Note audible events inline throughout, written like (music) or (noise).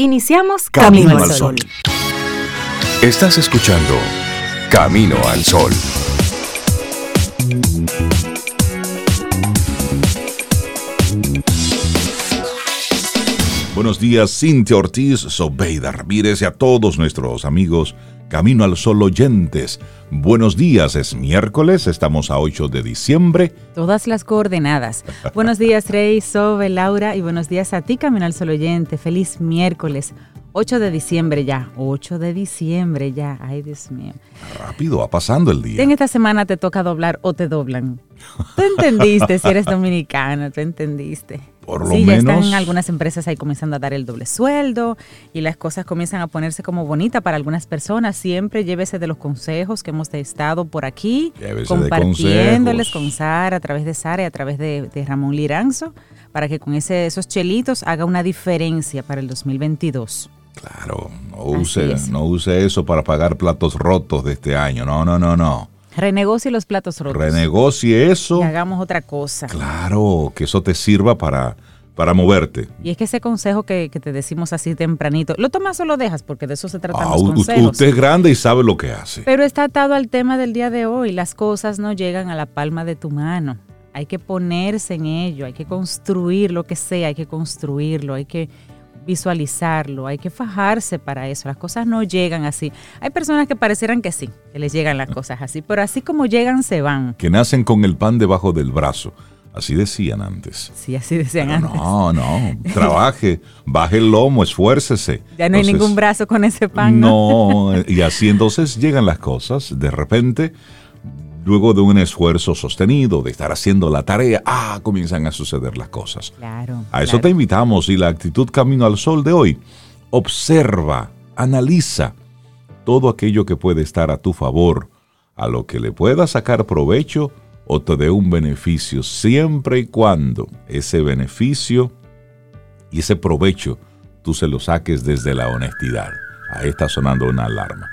Iniciamos Camino, al Sol. Estás escuchando Camino al Sol. Buenos días, Cintia Ortiz, Sobeida Ramírez y a todos nuestros amigos Camino al Sol oyentes. Buenos días, es miércoles, estamos a 8 de diciembre. Todas las coordenadas. (laughs) buenos días, Rey, Sobe, Laura, y buenos días a ti, Camino al Sol oyente. Feliz miércoles. 8 de diciembre ya, 8 de diciembre ya, ay Dios mío. Rápido, va pasando el día. En esta semana te toca doblar o te doblan. Tú entendiste si eres dominicano, tú entendiste. Por lo sí, menos. ya están algunas empresas ahí comenzando a dar el doble sueldo y las cosas comienzan a ponerse como bonitas para algunas personas. Siempre llévese de los consejos que hemos estado por aquí, Llévese compartiéndoles con Sara, a través de Sara y a través de, de Ramón Liranzo, para que con ese, esos chelitos haga una diferencia para el 2022. Claro, no use, no use eso para pagar platos rotos de este año. No, no, no, no. Renegocie los platos rotos. Renegocie eso. Y hagamos otra cosa. Claro, que eso te sirva para, para moverte. Y es que ese consejo que, que te decimos así tempranito, ¿lo tomas o lo dejas? Porque de eso se tratan Ah, los consejos. usted es grande y sabe lo que hace. Pero está atado al tema del día de hoy. Las cosas no llegan a la palma de tu mano. Hay que ponerse en ello, hay que construir lo que sea, hay que construirlo, hay que visualizarlo, hay que fajarse para eso. Las cosas no llegan así. Hay personas que parecieran que sí, que les llegan las cosas así, pero así como llegan, se van. Que nacen con el pan debajo del brazo. Así decían antes. Sí, así decían Pero antes. no, no. (laughs) Trabaje, baje el lomo, esfuércese. Ya no hay ningún brazo con ese pan, ¿no? No, y así entonces llegan las cosas. De repente, luego de un esfuerzo sostenido, de estar haciendo la tarea, ah, comienzan a suceder las cosas. Claro. A eso claro. te invitamos y la actitud Camino al Sol de hoy. Observa, analiza todo aquello que puede estar a tu favor, a lo que le pueda sacar provecho o te dé un beneficio, siempre y cuando ese beneficio y ese provecho tú se lo saques desde la honestidad. Ahí está sonando una alarma.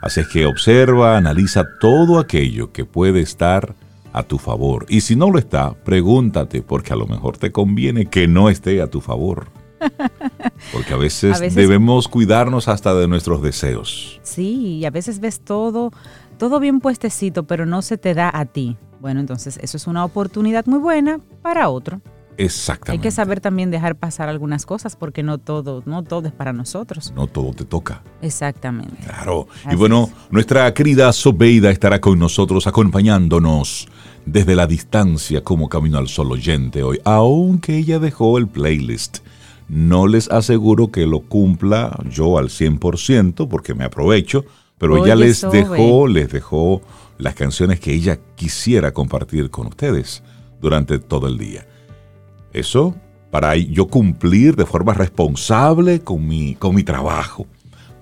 Así es que observa, analiza todo aquello que puede estar a tu favor. Y si no lo está, pregúntate, porque a lo mejor te conviene que no esté a tu favor. (laughs) Porque a veces, A veces- debemos cuidarnos hasta de nuestros deseos. Sí, y a veces ves todo, todo bien puestecito, pero no se te da a ti. Bueno, entonces eso es una oportunidad muy buena para otro. Hay Exactamente. que saber también dejar pasar algunas cosas porque no todo, no todo es para nosotros. No todo te toca. Exactamente. Claro. y bueno, es. nuestra querida Sobeida estará con nosotros acompañándonos desde la distancia como Camino al Sol oyente hoy, aunque ella dejó el playlist. No les aseguro que lo cumpla yo al 100% porque me aprovecho, pero ella les Sobe. dejó, les dejó las canciones que ella quisiera compartir con ustedes durante todo el día. Eso para yo cumplir de forma responsable con mi, con mi trabajo.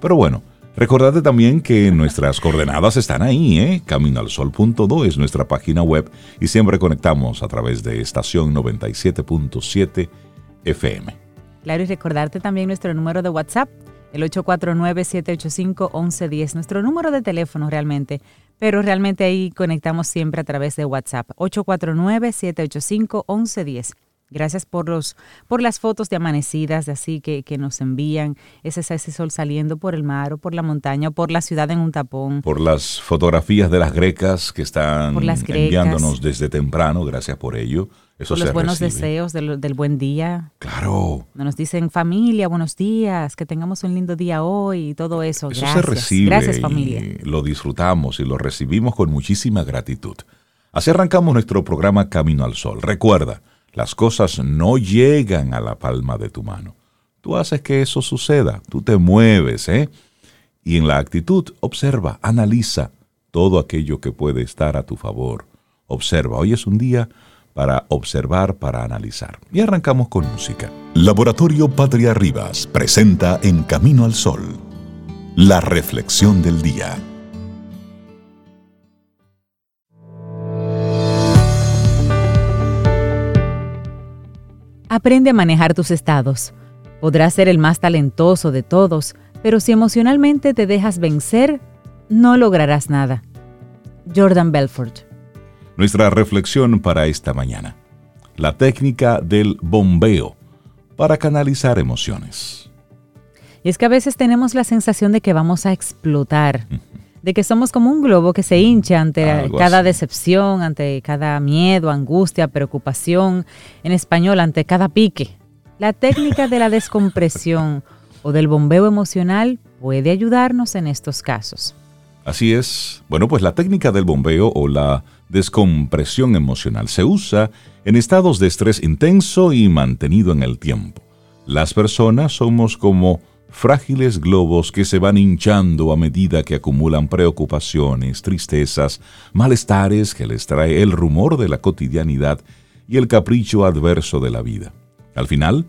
Pero bueno, recordate también que nuestras coordenadas están ahí, ¿eh? Caminoalsol.do es nuestra página web y siempre conectamos a través de estación 97.7 FM. Claro, y recordarte también nuestro número de WhatsApp, el 849-785-1110, nuestro número de teléfono realmente, pero realmente ahí conectamos siempre a través de WhatsApp, 849-785-1110. Gracias por los por las fotos de amanecidas, de así que, que nos envían, ese, ese sol saliendo por el mar o por la montaña o por la ciudad en un tapón. Por las fotografías de las grecas que están grecas. enviándonos desde temprano, gracias por ello. Eso por los buenos recibe. deseos del, del buen día. Claro. Nos dicen familia, buenos días, que tengamos un lindo día hoy y todo eso. Eso Gracias. se recibe Gracias y familia. lo disfrutamos y lo recibimos con muchísima gratitud. Así arrancamos nuestro programa Camino al Sol. Recuerda, las cosas no llegan a la palma de tu mano. Tú haces que eso suceda, tú te mueves, ¿eh? Y en la actitud, observa, analiza todo aquello que puede estar a tu favor. Observa, hoy es un día para observar, para analizar. Y arrancamos con música. Laboratorio Patria Rivas presenta En Camino al Sol, la reflexión del día. Aprende a manejar tus estados. Podrás ser el más talentoso de todos, pero si emocionalmente te dejas vencer, no lograrás nada. Jordan Belfort. Nuestra reflexión para esta mañana. La técnica del bombeo para canalizar emociones. Y es que a veces tenemos la sensación de que vamos a explotar, de que somos como un globo que se hincha ante Algo cada así. decepción, ante cada miedo, angustia, preocupación, en español, ante cada pique. La técnica de la descompresión (laughs) o del bombeo emocional puede ayudarnos en estos casos. Así es. Bueno, pues la técnica del bombeo o la descompresión emocional se usa en estados de estrés intenso y mantenido en el tiempo. Las personas somos como frágiles globos que se van hinchando a medida que acumulan preocupaciones, tristezas, malestares que les trae el rumor de la cotidianidad y el capricho adverso de la vida. Al final,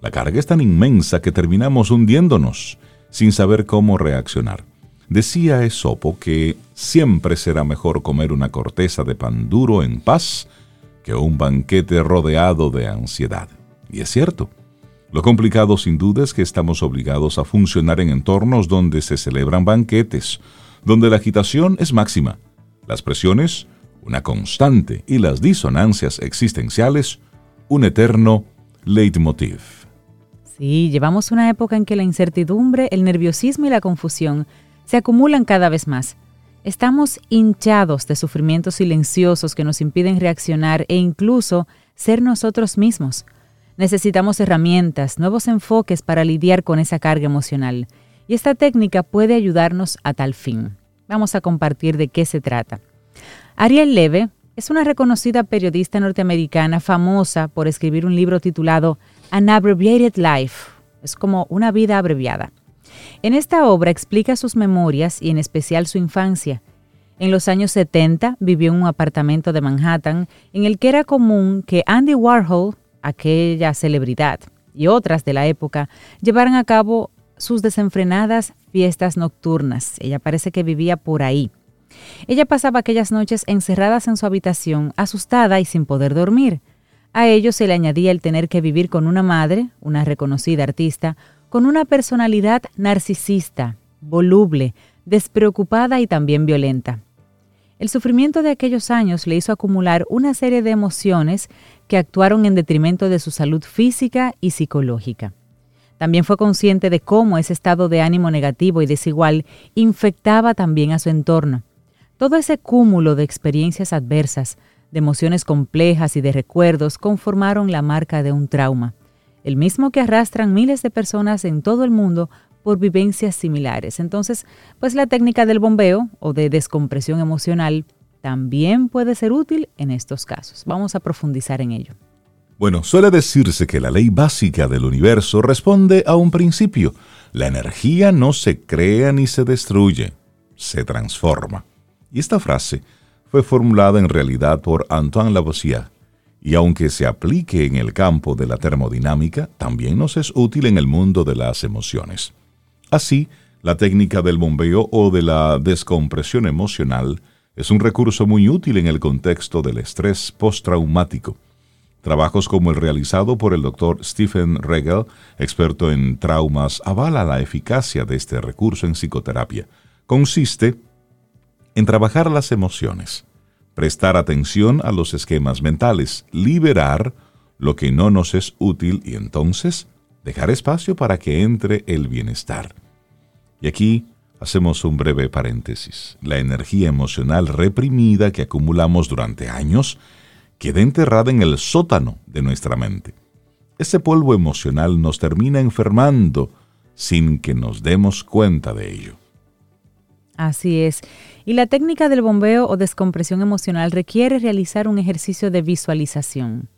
la carga es tan inmensa que terminamos hundiéndonos sin saber cómo reaccionar. Decía Esopo que siempre será mejor comer una corteza de pan duro en paz que un banquete rodeado de ansiedad. Y es cierto. Lo complicado sin duda es que estamos obligados a funcionar en entornos donde se celebran banquetes, donde la agitación es máxima, las presiones una constante y las disonancias existenciales un eterno leitmotiv. Sí, llevamos una época en que la incertidumbre, el nerviosismo y la confusión se acumulan cada vez más. Estamos hinchados de sufrimientos silenciosos que nos impiden reaccionar e incluso ser nosotros mismos. Necesitamos herramientas, nuevos enfoques para lidiar con esa carga emocional. Y esta técnica puede ayudarnos a tal fin. Vamos a compartir de qué se trata. Ariel Leve es una reconocida periodista norteamericana famosa por escribir un libro titulado An Abbreviated Life. Es como una vida abreviada. En esta obra explica sus memorias y en especial su infancia. En los años 70 vivió en un apartamento de Manhattan en el que era común que Andy Warhol, aquella celebridad, y otras de la época llevaran a cabo sus desenfrenadas fiestas nocturnas. Ella parece que vivía por ahí. Ella pasaba aquellas noches encerradas en su habitación, asustada y sin poder dormir. A ello se le añadía el tener que vivir con una madre, una reconocida artista, con una personalidad narcisista, voluble, despreocupada y también violenta. El sufrimiento de aquellos años le hizo acumular una serie de emociones que actuaron en detrimento de su salud física y psicológica. También fue consciente de cómo ese estado de ánimo negativo y desigual infectaba también a su entorno. Todo ese cúmulo de experiencias adversas, de emociones complejas y de recuerdos conformaron la marca de un trauma, el mismo que arrastran miles de personas en todo el mundo por vivencias similares. Entonces, pues la técnica del bombeo o de descompresión emocional también puede ser útil en estos casos. Vamos a profundizar en ello. Bueno, suele decirse que la ley básica del universo responde a un principio. La energía no se crea ni se destruye, se transforma. Y esta frase fue formulada en realidad por Antoine Lavoisier, y aunque se aplique en el campo de la termodinámica, también nos es útil en el mundo de las emociones. Así, la técnica del bombeo o de la descompresión emocional es un recurso muy útil en el contexto del estrés postraumático. Trabajos como el realizado por el doctor Stephen Regel, experto en traumas, avala la eficacia de este recurso en psicoterapia. Consiste en trabajar las emociones, prestar atención a los esquemas mentales, liberar lo que no nos es útil y entonces dejar espacio para que entre el bienestar. Y aquí hacemos un breve paréntesis. La energía emocional reprimida que acumulamos durante años queda enterrada en el sótano de nuestra mente. Ese polvo emocional nos termina enfermando sin que nos demos cuenta de ello. Así es. Y la técnica del bombeo o descompresión emocional requiere realizar un ejercicio de visualización.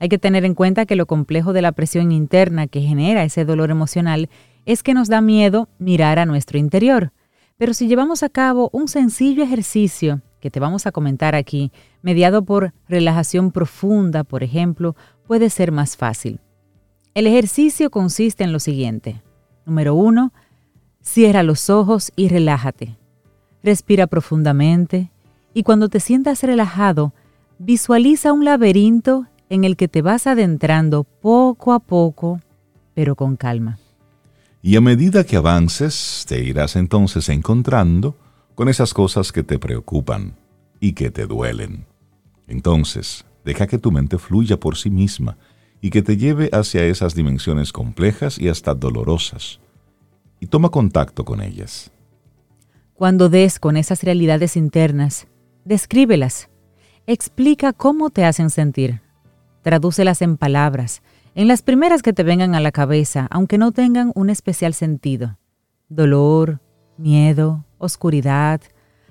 Hay que tener en cuenta que lo complejo de la presión interna que genera ese dolor emocional es que nos da miedo mirar a nuestro interior. Pero si llevamos a cabo un sencillo ejercicio que te vamos a comentar aquí, mediado por relajación profunda, por ejemplo, puede ser más fácil. El ejercicio consiste en lo siguiente. Número uno, cierra los ojos y relájate. Respira profundamente y cuando te sientas relajado, visualiza un laberinto en el que te vas adentrando poco a poco, pero con calma. Y a medida que avances, te irás entonces encontrando con esas cosas que te preocupan y que te duelen. Entonces, deja que tu mente fluya por sí misma y que te lleve hacia esas dimensiones complejas y hasta dolorosas. y toma contacto con ellas. Cuando des con esas realidades internas, descríbelas. Explica cómo te hacen sentir. Tradúcelas en palabras, en las primeras que te vengan a la cabeza, aunque no tengan un especial sentido. Dolor, miedo, oscuridad.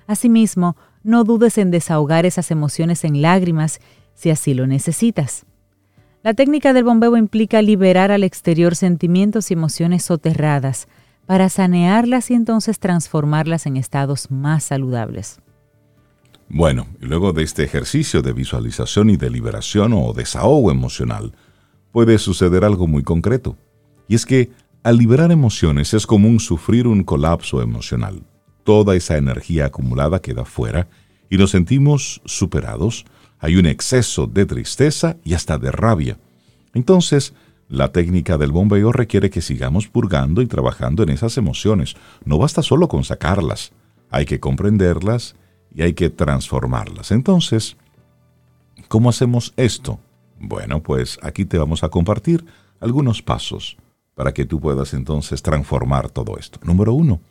Asimismo, no dudes en desahogar esas emociones en lágrimas si así lo necesitas. La técnica del bombeo implica liberar al exterior sentimientos y emociones soterradas para sanearlas y entonces transformarlas en estados más saludables. Bueno, y luego de este ejercicio de visualización y de liberación o desahogo emocional, puede suceder algo muy concreto. Y es que al liberar emociones es común sufrir un colapso emocional. Toda esa energía acumulada queda fuera y nos sentimos superados. Hay un exceso de tristeza y hasta de rabia. Entonces, la técnica del bombeo requiere que sigamos purgando y trabajando en esas emociones. No basta solo con sacarlas, hay que comprenderlas y hay que transformarlas. Entonces, ¿cómo hacemos esto? Bueno, pues aquí te vamos a compartir algunos pasos para que tú puedas entonces transformar todo esto. Número uno,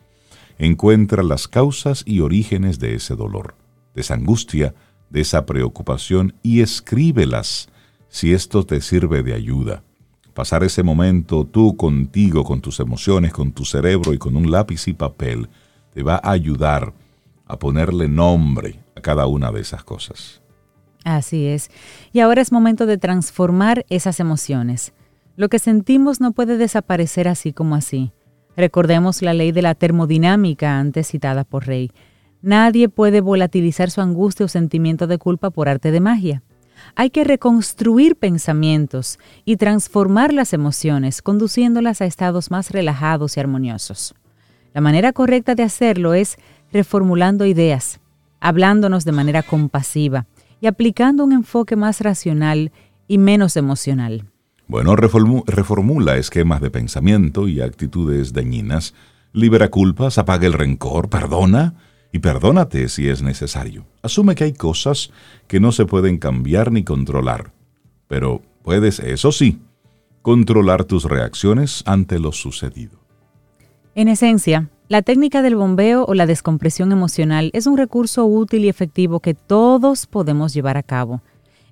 encuentra las causas y orígenes de ese dolor, de esa angustia, de esa preocupación y escríbelas si esto te sirve de ayuda pasar ese momento tú contigo, con tus emociones, con tu cerebro y con un lápiz y papel, te va a ayudar a ponerle nombre a cada una de esas cosas. Así es. Y ahora es momento de transformar esas emociones. Lo que sentimos no puede desaparecer así como así. Recordemos la ley de la termodinámica antes citada por Rey. Nadie puede volatilizar su angustia o sentimiento de culpa por arte de magia. Hay que reconstruir pensamientos y transformar las emociones, conduciéndolas a estados más relajados y armoniosos. La manera correcta de hacerlo es reformulando ideas, hablándonos de manera compasiva y aplicando un enfoque más racional y menos emocional. Bueno, reformula esquemas de pensamiento y actitudes dañinas, libera culpas, apaga el rencor, perdona, y perdónate si es necesario. Asume que hay cosas que no se pueden cambiar ni controlar, pero puedes, eso sí, controlar tus reacciones ante lo sucedido. En esencia, la técnica del bombeo o la descompresión emocional es un recurso útil y efectivo que todos podemos llevar a cabo.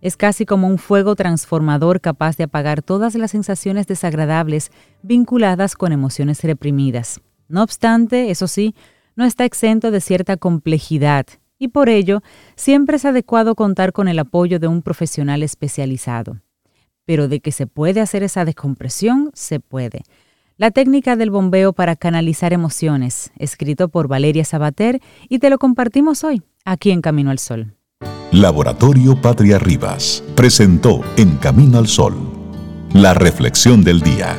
Es casi como un fuego transformador capaz de apagar todas las sensaciones desagradables vinculadas con emociones reprimidas. No obstante, eso sí, no está exento de cierta complejidad y por ello siempre es adecuado contar con el apoyo de un profesional especializado. Pero de que se puede hacer esa descompresión, se puede. La técnica del bombeo para canalizar emociones, escrito por Valeria Sabater, y te lo compartimos hoy, aquí en Camino al Sol. Laboratorio Patria Rivas presentó En Camino al Sol, la reflexión del día.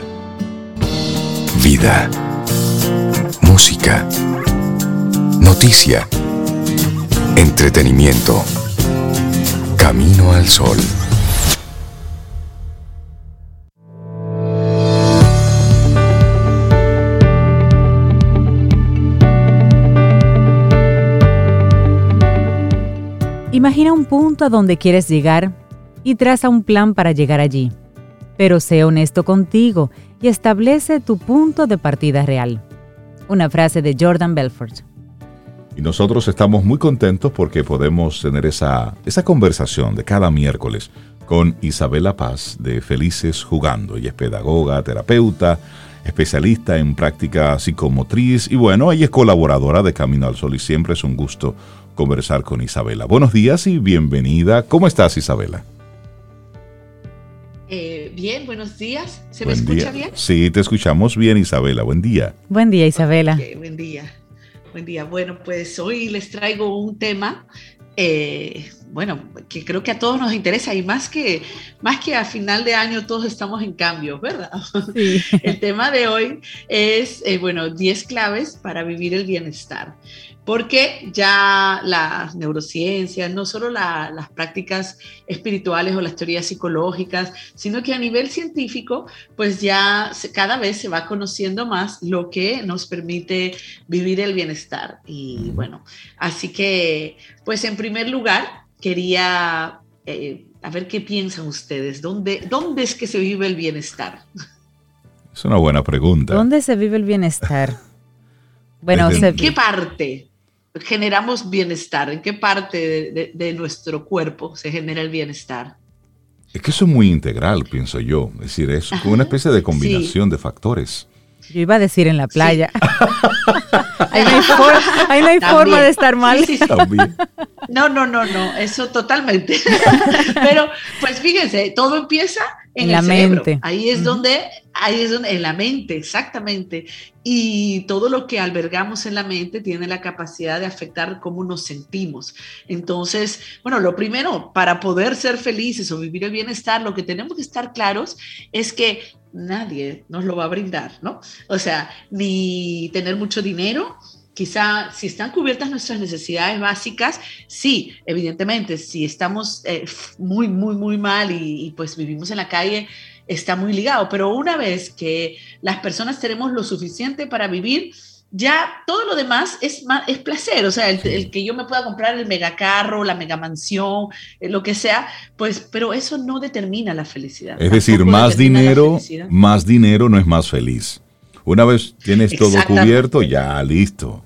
Vida. Música Noticia. Entretenimiento. Camino al sol. Imagina un punto a donde quieres llegar y traza un plan para llegar allí. Pero sé honesto contigo y establece tu punto de partida real. Una frase de Jordan Belfort. Y nosotros estamos muy contentos porque podemos tener esa, esa conversación de cada miércoles con Isabela Paz de Felices Jugando. Ella es pedagoga, terapeuta, especialista en práctica psicomotriz y bueno, ella es colaboradora de Camino al Sol y siempre es un gusto conversar con Isabela. Buenos días y bienvenida. ¿Cómo estás Isabela? Eh, bien, buenos días. ¿Se me escucha bien? Sí, te escuchamos bien Isabela. Buen día. Buen día Isabela. buen día. Buen día. Bueno, pues hoy les traigo un tema, eh, bueno, que creo que a todos nos interesa y más que, más que a final de año todos estamos en cambios, ¿verdad? (laughs) El tema de hoy es, eh, bueno, 10 claves para vivir el bienestar porque ya las neurociencias, no solo las prácticas espirituales o las teorías psicológicas, sino que a nivel científico, pues ya cada vez se va conociendo más lo que nos permite vivir el bienestar. Y bueno, así que, pues en primer lugar, quería, eh, a ver qué piensan ustedes, ¿Dónde, ¿dónde es que se vive el bienestar? Es una buena pregunta. ¿Dónde se vive el bienestar? Bueno, ¿en qué parte generamos bienestar? ¿En qué parte de, nuestro cuerpo se genera el bienestar? Es que eso es muy integral, pienso yo. Es decir, es una especie de combinación de factores. Yo iba a decir en la playa. (laughs) ahí no hay, forma, de estar mal. no, no, no, no, eso totalmente. (laughs) Pero, pues fíjense, todo empieza en, la mente. Ahí es donde, ahí es donde, en la mente, exactamente. Y todo lo que albergamos en la mente tiene la capacidad de afectar cómo nos sentimos. Entonces, bueno, lo primero, para poder ser felices o vivir el bienestar, lo que tenemos que estar claros es que nadie nos lo va a brindar, ¿no? O sea, ni tener mucho dinero, quizá si están cubiertas nuestras necesidades básicas, sí, evidentemente, si estamos eh, muy, muy, muy mal y, pues vivimos en la calle, está muy ligado, pero una vez que las personas tenemos lo suficiente para vivir, ya todo lo demás es, es placer, o sea, el, que yo me pueda comprar el megacarro, la megamansión, eh, lo que sea, pues, pero eso no determina la felicidad. Es decir, más dinero, más dinero no es más feliz. Una vez tienes todo cubierto, ya listo.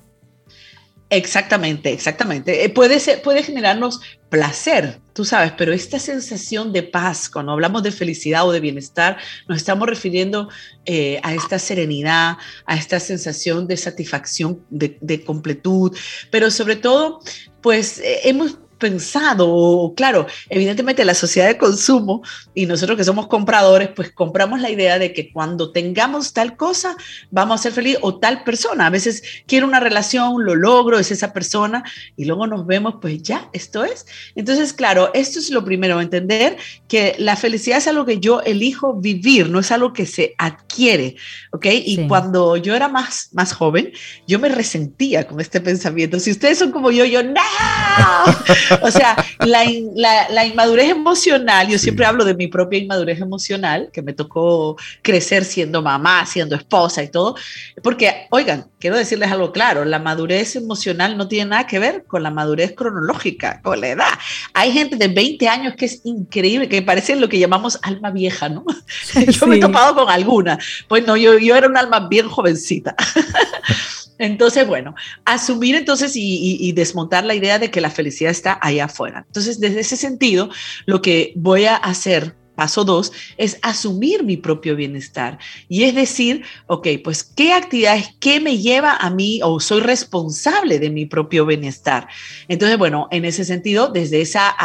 Exactamente, exactamente. Eh, puede, ser, puede generarnos placer, tú sabes, pero esta sensación de paz, cuando hablamos de felicidad o de bienestar, nos estamos refiriendo eh, a esta serenidad, a esta sensación de satisfacción, de, de completud, pero sobre todo, pues eh, hemos pensado, claro, evidentemente la sociedad de consumo y nosotros que somos compradores, pues compramos la idea de que cuando tengamos tal cosa, vamos a ser felices o tal persona. A veces quiero una relación, lo logro, es esa persona y luego nos vemos, pues ya, esto es. Entonces, claro, esto es lo primero, entender que la felicidad es algo que yo elijo vivir, no es algo que se adquiere, ¿ok? Y cuando yo era más, más joven, yo me resentía con este pensamiento. Si ustedes son como yo, yo, no. (laughs) (laughs) o sea, la, inmadurez emocional, yo siempre hablo de mi propia inmadurez emocional, que me tocó crecer siendo mamá, siendo esposa y todo, porque, oigan, quiero decirles algo claro, la madurez emocional no tiene nada que ver con la madurez cronológica, con la edad. Hay gente de 20 años que es increíble, que parece lo que llamamos alma vieja, ¿no? (laughs) yo me he topado con alguna, pues no, yo, yo era un alma bien jovencita. (laughs) Entonces, bueno, asumir entonces y, desmontar la idea de que la felicidad está allá afuera. Entonces, desde ese sentido, lo que voy a hacer paso dos, es asumir mi propio bienestar. Y es decir, ok, pues, ¿qué actividades, qué me lleva a mí o soy responsable de mi propio bienestar? Entonces, bueno, en ese sentido, desde esa,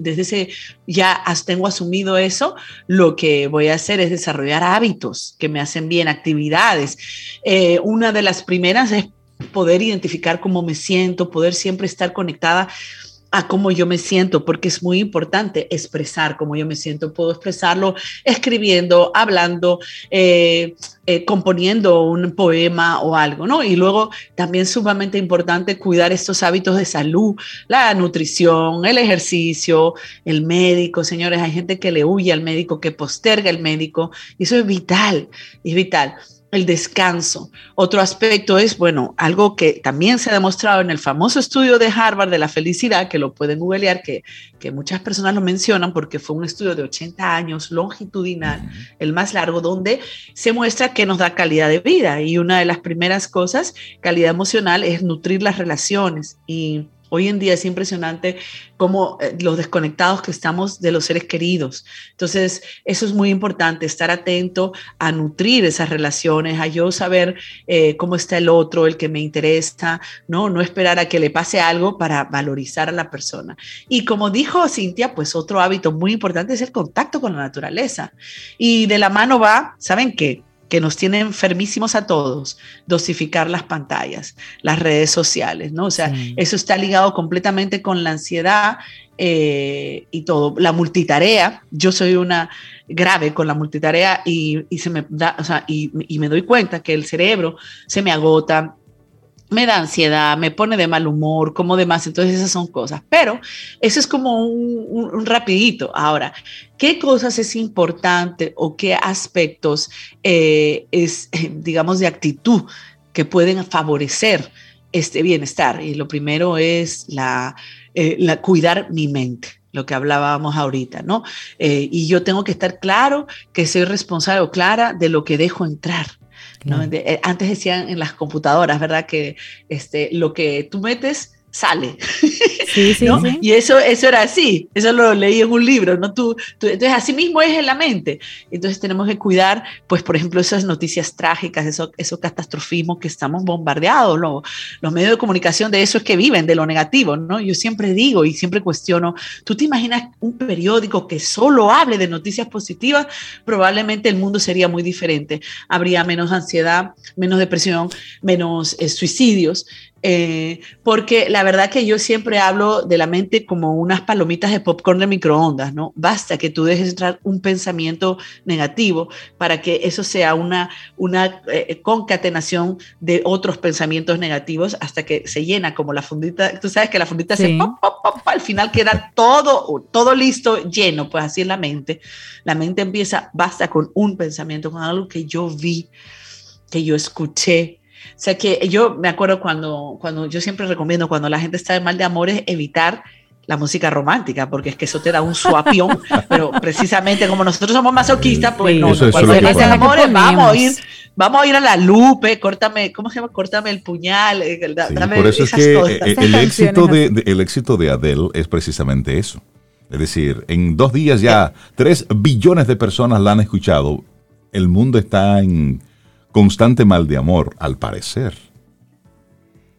desde ese, ya tengo asumido eso, lo que voy a hacer es desarrollar hábitos que me hacen bien, actividades. Eh, una de las primeras es poder identificar cómo me siento, poder siempre estar conectada a cómo yo me siento, porque es muy importante expresar cómo yo me siento. Puedo expresarlo escribiendo, hablando, eh, eh, componiendo un poema o algo, ¿no? Y luego también sumamente importante cuidar estos hábitos de salud, la nutrición, el ejercicio, el médico. Señores, hay gente que le huye al médico, que posterga el médico, y eso es vital, es vital el descanso. Otro aspecto es, bueno, algo que también se ha demostrado en el famoso estudio de Harvard de la felicidad, que lo pueden googlear, que, que muchas personas lo mencionan porque fue un estudio de 80 años, longitudinal, el más largo, donde se muestra que nos da calidad de vida. Y una de las primeras cosas, calidad emocional, es nutrir las relaciones. Y Hoy en día es impresionante cómo eh, los desconectados que estamos de los seres queridos. Entonces, eso es muy importante, estar atento a nutrir esas relaciones, a yo saber eh, cómo está el otro, el que me interesa, ¿no? No esperar a que le pase algo para valorizar a la persona. Y como dijo Cintia, pues otro hábito muy importante es el contacto con la naturaleza. Y de la mano va, ¿saben qué? Que nos tiene enfermísimos a todos, dosificar las pantallas, las redes sociales, ¿no? O sea, eso está ligado completamente con la ansiedad eh, y todo. La multitarea, yo soy una grave con la multitarea y, se me da, o sea, y, y, me doy cuenta que el cerebro se me agota, me da ansiedad, me pone de mal humor, como demás, entonces esas son cosas. Pero eso es como un, rapidito. Ahora, ¿qué cosas es importante o qué aspectos eh, es, (laughs) digamos, de actitud que pueden favorecer este bienestar? Y lo primero es la, eh, cuidar mi mente lo que hablábamos ahorita, ¿no? Eh, y yo tengo que estar claro que soy responsable o clara de lo que dejo entrar. Eh, antes decían en las computadoras, ¿verdad? Que este, lo que tú metes sale. Sí, sí, sí. Y eso, eso era así, eso lo leí en un libro, ¿no? Tú, entonces, así mismo es en la mente. Entonces, tenemos que cuidar, pues, por ejemplo, esas noticias trágicas, eso, eso catastrofismo que estamos bombardeados, los medios de comunicación de eso es que viven, de lo negativo, ¿no? Yo siempre digo y siempre cuestiono, ¿tú te imaginas un periódico que solo hable de noticias positivas? Probablemente el mundo sería muy diferente. Habría menos ansiedad, menos depresión, menos eh, suicidios. Eh, porque la verdad que yo siempre hablo de la mente como unas palomitas de popcorn de microondas, ¿no? Basta que tú dejes entrar un pensamiento negativo para que eso sea una, una eh, concatenación de otros pensamientos negativos hasta que se llena como la fundita. Tú sabes que la fundita se pop, pop, pop, al final queda todo, todo listo, lleno, pues así es la mente. La mente empieza, basta con un pensamiento, con algo que yo vi, que yo escuché, sea que yo me acuerdo cuando, cuando yo siempre recomiendo cuando la gente está de mal de amores evitar la música romántica, porque es que eso te da un suapión, (laughs) pero precisamente como nosotros somos masoquistas, pues no, cuando de amores, vamos a ir, vamos a ir a la lupe, córtame, ¿cómo se llama? Córtame el puñal, eh, por eso es que eh, el, éxito de, el éxito de Adele es precisamente eso. Es decir, en dos días ya tres billones de personas la han escuchado. El mundo está en constante mal de amor, al parecer.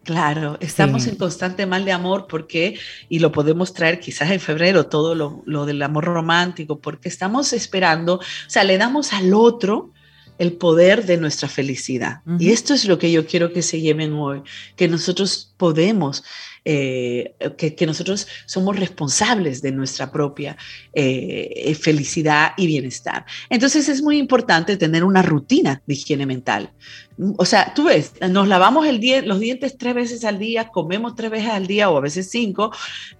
Claro, estamos en constante mal de amor porque, y lo podemos traer quizás en febrero, todo lo, del amor romántico, porque estamos esperando, o sea, le damos al otro el poder de nuestra felicidad. Y esto es lo que yo quiero que se lleven hoy, que nosotros podemos eh, que, nosotros somos responsables de nuestra propia eh, felicidad y bienestar. Entonces es muy importante tener una rutina de higiene mental. O sea, tú ves, nos lavamos el los dientes tres veces al día, comemos tres veces al día o a veces cinco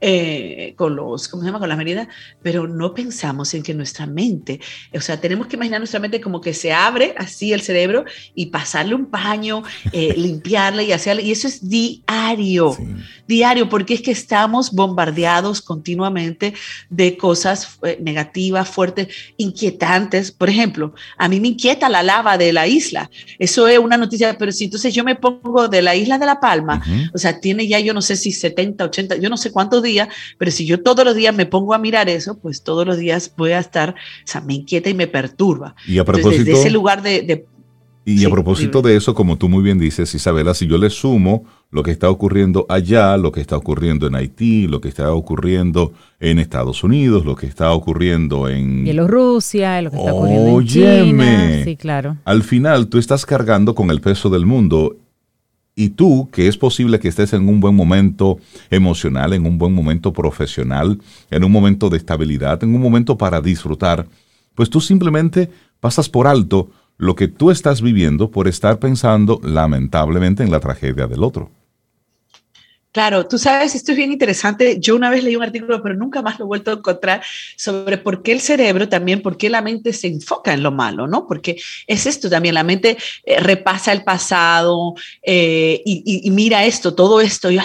eh, con los, ¿cómo se llama? Con las medidas, pero no pensamos en que nuestra mente, o sea, tenemos que imaginar nuestra mente como que se abre así el cerebro y pasarle un paño, (laughs) limpiarle y hacerle, y eso es diario diario, porque es que estamos bombardeados continuamente de cosas eh, negativas, fuertes, inquietantes. Por ejemplo, a mí me inquieta la lava de la isla. Eso es una noticia, pero si entonces yo me pongo de la isla de La Palma, o sea, tiene ya yo no sé si 70, 80, yo no sé cuántos días, pero si yo todos los días me pongo a mirar eso, pues todos los días voy a estar, o sea, me inquieta y me perturba. Y a propósito... desde ese lugar de y a propósito de eso, como tú muy bien dices, Isabela, si yo le sumo lo que está ocurriendo allá, lo que está ocurriendo en Haití, lo que está ocurriendo en Estados Unidos, lo que está ocurriendo en Bielorrusia, lo que está ocurriendo en China, sí, claro. Al final tú estás cargando con el peso del mundo y tú, que es posible que estés en un buen momento emocional, en un buen momento profesional, en un momento de estabilidad, en un momento para disfrutar, pues tú simplemente pasas por alto lo que tú estás viviendo por estar pensando lamentablemente en la tragedia del otro. Claro, tú sabes, esto es bien interesante. Yo una vez leí un artículo, pero nunca más lo he vuelto a encontrar, sobre por qué el cerebro también, por qué la mente se enfoca en lo malo, ¿no? Porque es esto también, la mente eh, repasa el pasado eh, y, mira esto, todo esto, y,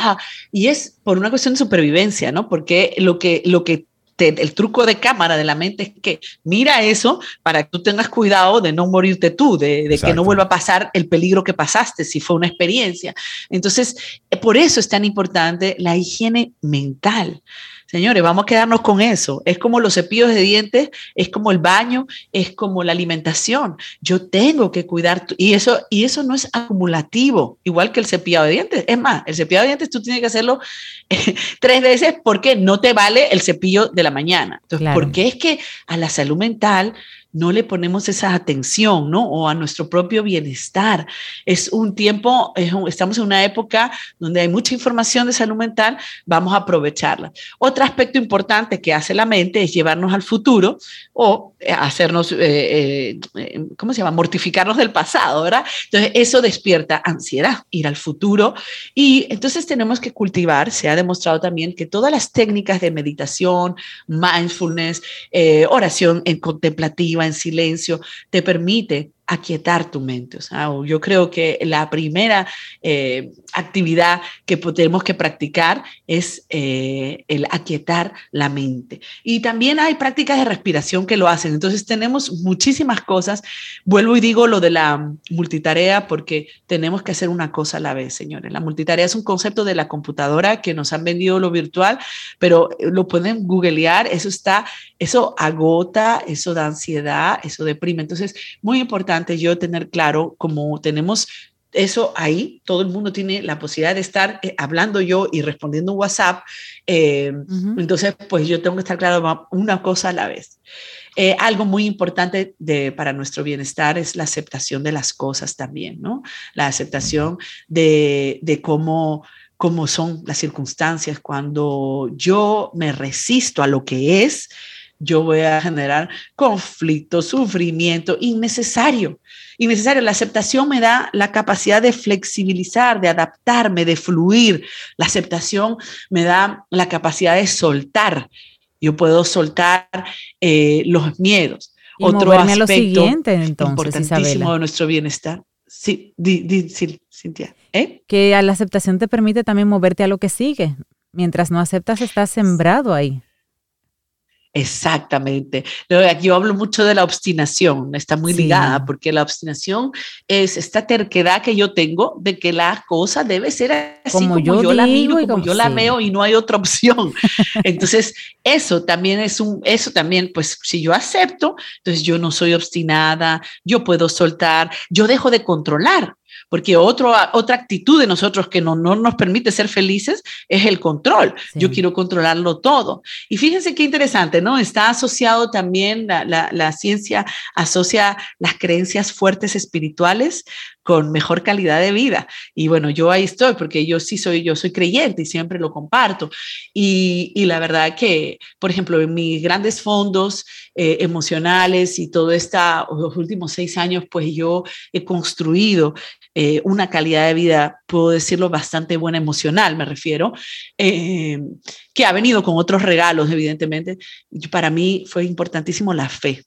y es por una cuestión de supervivencia, ¿no? Porque lo que, lo que el truco de cámara de la mente es que mira eso para que tú tengas cuidado de no morirte tú, de, que no vuelva a pasar el peligro que pasaste si fue una experiencia. Entonces, eh, por eso es tan importante la higiene mental. Señores, vamos a quedarnos con eso. Es como los cepillos de dientes, es como el baño, es como la alimentación. Yo tengo que cuidar y eso y eso no es acumulativo, igual que el cepillado de dientes. Es más, el cepillado de dientes tú tienes que hacerlo eh, (laughs) tres veces porque no te vale el cepillo de la mañana. Entonces, porque es que a la salud mental no le ponemos esa atención, ¿no? O a nuestro propio bienestar. Es un tiempo, estamos en una época donde hay mucha información de salud mental, vamos a aprovecharla. Otro aspecto importante que hace la mente es llevarnos al futuro o eh, hacernos, eh, eh, ¿cómo se llama? Mortificarnos del pasado, ¿verdad? Entonces, eso despierta ansiedad, ir al futuro. Y entonces tenemos que cultivar, se ha demostrado también que todas las técnicas de meditación, mindfulness, oración en contemplativa, en silencio, te permite aquietar tu mente. O yo creo que la primera eh, actividad que tenemos que practicar es eh, el aquietar la mente. Y también hay prácticas de respiración que lo hacen. Entonces tenemos muchísimas cosas. Vuelvo y digo lo de la multitarea porque tenemos que hacer una cosa a la vez, señores. La multitarea es un concepto de la computadora que nos han vendido lo virtual, pero lo pueden googlear. Eso está, eso agota, eso da ansiedad, eso deprime. Entonces, muy importante yo tener claro como tenemos eso ahí, todo el mundo tiene la posibilidad de estar eh, hablando yo y respondiendo WhatsApp. Eh, entonces, pues yo tengo que estar claro una cosa a la vez. Eh, algo muy importante de, para nuestro bienestar es la aceptación de las cosas también, ¿no? La aceptación de, de cómo cómo son las circunstancias. Cuando yo me resisto a lo que es, yo voy a generar conflicto, sufrimiento innecesario. Innecesario. La aceptación me da la capacidad de flexibilizar, de adaptarme, de fluir. La aceptación me da la capacidad de soltar. Yo puedo soltar eh, los miedos. Otro aspecto lo siguiente, entonces, importantísimo de nuestro bienestar. Sí, di, Cintia. ¿Eh? Que la aceptación te permite también moverte a lo que sigue. Mientras no aceptas, estás sembrado ahí. Exactamente. Yo hablo mucho de la obstinación, está muy ligada, porque la obstinación es esta terquedad que yo tengo de que la cosa debe ser así como, yo, la miro, como, yo la veo y no hay otra opción. (laughs) Entonces, eso también es un, eso también, pues si yo acepto, entonces yo no soy obstinada, yo puedo soltar, yo dejo de controlar porque otro, otra actitud de nosotros que no, no nos permite ser felices es el control. Yo quiero controlarlo todo. Y fíjense qué interesante, ¿no? Está asociado también, la, la, la ciencia asocia las creencias fuertes espirituales con mejor calidad de vida. Y bueno, yo ahí estoy porque yo sí soy, yo soy creyente y siempre lo comparto. Y, y la verdad que, por ejemplo, en mis grandes fondos eh, emocionales y todo esta, los últimos seis años, pues yo he construido eh, una calidad de vida, puedo decirlo, bastante buena emocional, me refiero, eh, que ha venido con otros regalos, evidentemente. Para mí fue importantísimo la fe,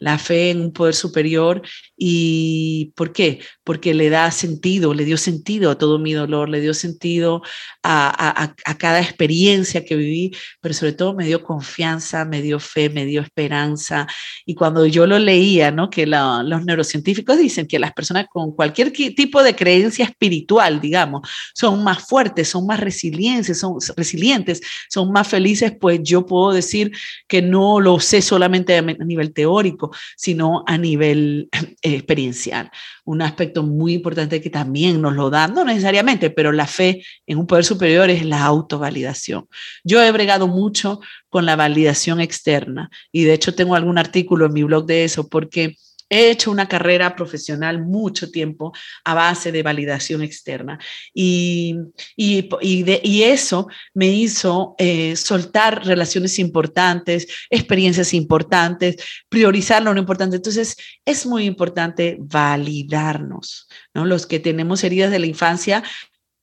la fe en un poder superior. ¿Y por qué? Porque le da sentido, le dio sentido a todo mi dolor, le dio sentido a, cada experiencia que viví, pero sobre todo me dio confianza, me dio fe, me dio esperanza. Y cuando yo lo leía, ¿no? que los neurocientíficos dicen que las personas con cualquier tipo de creencia espiritual, digamos, son más fuertes, son más resilientes, son resilientes, son más felices, pues yo puedo decir que no lo sé solamente a nivel teórico, sino a nivel (clears throat) eh, experiencial. Un aspecto muy importante que también nos lo dan, no necesariamente, pero la fe en un poder superior es la autovalidación. Yo he bregado mucho con la validación externa y de hecho tengo algún artículo en mi blog de eso porque He hecho una carrera profesional mucho tiempo a base de validación externa y, y, y, eso me hizo eh, soltar relaciones importantes, experiencias importantes, priorizar lo importante. Entonces, es muy importante validarnos. ¿no? Los que tenemos heridas de la infancia,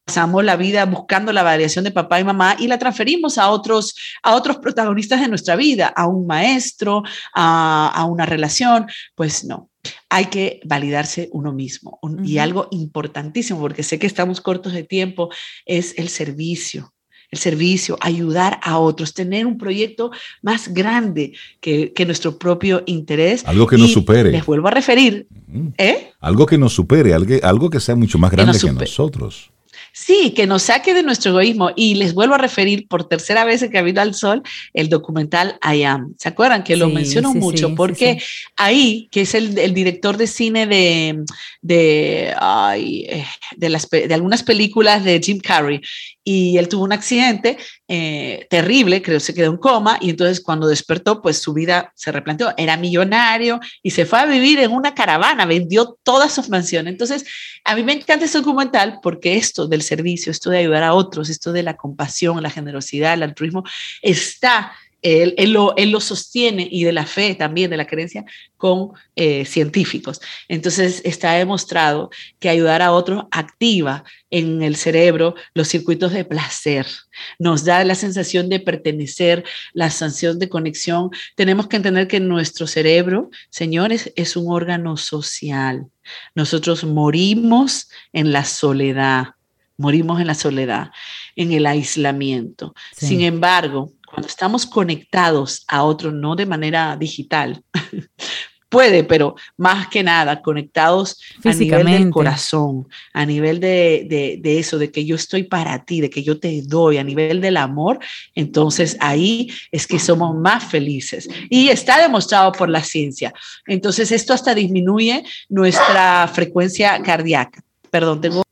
pasamos la vida buscando la validación de papá y mamá y la transferimos a otros, a otros protagonistas de nuestra vida, a un maestro, a, a una relación. Pues no, hay que validarse uno mismo. Y algo importantísimo, porque sé que estamos cortos de tiempo, es el servicio. El servicio, ayudar a otros, tener un proyecto más grande que, que nuestro propio interés. Algo que nos supere. Les vuelvo a referir. ¿eh? Algo que nos supere, algo, algo que sea mucho más grande que nosotros. Sí, que nos saque de nuestro egoísmo. Y les vuelvo a referir por tercera vez en Camino al Sol el documental I Am. ¿Se acuerdan? Que lo menciono mucho porque ahí, que es el, director de cine de, de, eh, de, las, de algunas películas de Jim Carrey, y él tuvo un accidente eh, terrible, creo que se quedó en coma y entonces cuando despertó, pues su vida se replanteó, era millonario y se fue a vivir en una caravana, vendió todas sus mansiones. Entonces, a mí me encanta ese documental porque esto del servicio, esto de ayudar a otros, esto de la compasión, la generosidad, el altruismo, está él, lo, sostiene y de la fe también, de la creencia, con eh, científicos. Entonces está demostrado que ayudar a otros activa en el cerebro los circuitos de placer, nos da la sensación de pertenecer, la sensación de conexión. Tenemos que entender que nuestro cerebro, señores, es un órgano social. Nosotros morimos en la soledad morimos en la soledad, en el aislamiento. Sin embargo, cuando estamos conectados a otro, no de manera digital, (laughs) puede, pero más que nada conectados a nivel del corazón, a nivel de, de, eso, de que yo estoy para ti, de que yo te doy, a nivel del amor, entonces ahí es que somos más felices. Y está demostrado por la ciencia. Entonces esto hasta disminuye nuestra frecuencia cardíaca. Perdón, tengo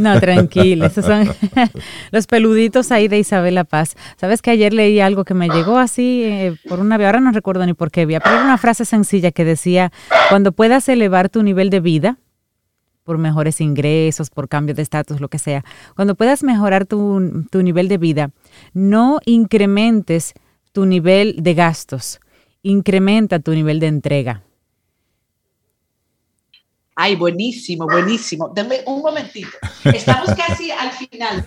no, tranquilo, esos son (laughs) los peluditos ahí de Isabela Paz. Sabes que ayer leí algo que me llegó así eh, por una vez, ahora no recuerdo ni por qué vía, pero era una frase sencilla que decía, cuando puedas elevar tu nivel de vida, por mejores ingresos, por cambio de estatus, lo que sea, cuando puedas mejorar tu, tu nivel de vida, no incrementes tu nivel de gastos, incrementa tu nivel de entrega. Ay, buenísimo, buenísimo. Dame un momentito. Estamos casi al final.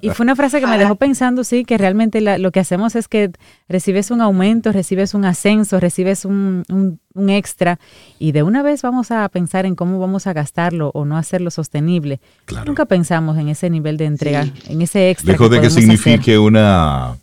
Y fue una frase que me dejó pensando, sí, que realmente lo que hacemos es que recibes un aumento, recibes un ascenso, recibes un, extra y de una vez vamos a pensar en cómo vamos a gastarlo o no hacerlo sostenible. Nunca pensamos en ese nivel de entrega, en ese extra. Lejos de que signifique una,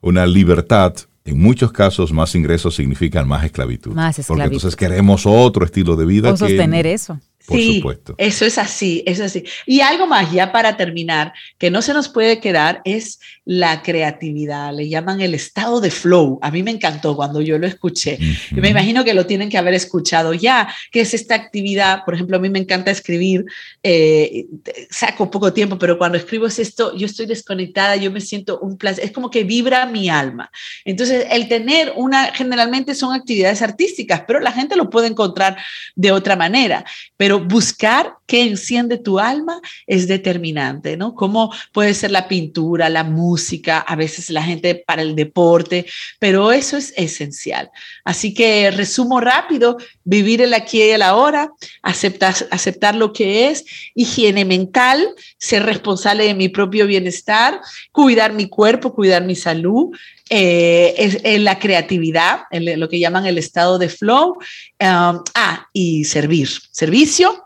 una libertad, en muchos casos más ingresos significan más esclavitud. Más esclavitud. Porque entonces queremos otro estilo de vida. O sostener eso sí, Eso es así, eso es así. Y algo más, ya para terminar, que no se nos puede quedar es la creatividad. Le llaman el estado de flow. A mí me encantó cuando yo lo escuché. me imagino que lo tienen que haber escuchado ya, que es esta actividad. Por ejemplo, a mí me encanta escribir, eh, saco poco tiempo, pero cuando escribo es esto, yo estoy desconectada, yo me siento un placer, es como que vibra mi alma. Entonces, el tener una, generalmente son actividades artísticas, pero la gente lo puede encontrar de otra manera. Pero buscar qué enciende tu alma es determinante, ¿no? Cómo puede ser la pintura, la música, a veces la gente para el deporte, pero eso es esencial. Así que resumo rápido, vivir el aquí y el ahora, aceptar, aceptar lo que es, higiene mental, ser responsable de mi propio bienestar, cuidar mi cuerpo, cuidar mi salud, eh, es, la creatividad, en lo que llaman el estado de flow. Um, ah, y servir, servicio,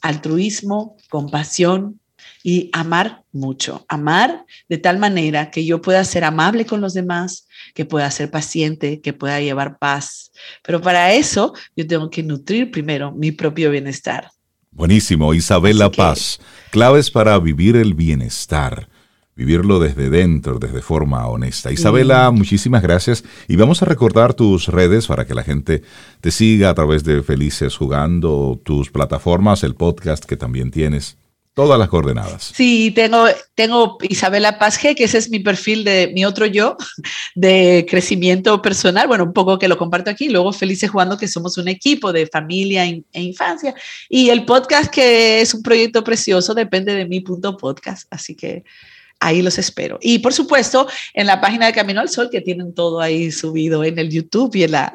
altruismo, compasión y amar mucho. Amar de tal manera que yo pueda ser amable con los demás, que pueda ser paciente, que pueda llevar paz. Pero para eso yo tengo que nutrir primero mi propio bienestar. Buenísimo, Isabela Paz. Claves para vivir el bienestar vivirlo desde dentro, desde forma honesta. Isabela, muchísimas gracias y vamos a recordar tus redes para que la gente te siga a través de Felices Jugando, tus plataformas, el podcast que también tienes. Todas las coordenadas. Sí, tengo, tengo Isabela Paz G, que ese es mi perfil de mi otro yo, de crecimiento personal. Bueno, un poco que lo comparto aquí. Luego Felices Jugando, que somos un equipo de familia e infancia. Y el podcast, que es un proyecto precioso, depende de mi punto podcast. Así que ahí los espero. Y por supuesto, en la página de Camino al Sol, que tienen todo ahí subido en el YouTube y en la,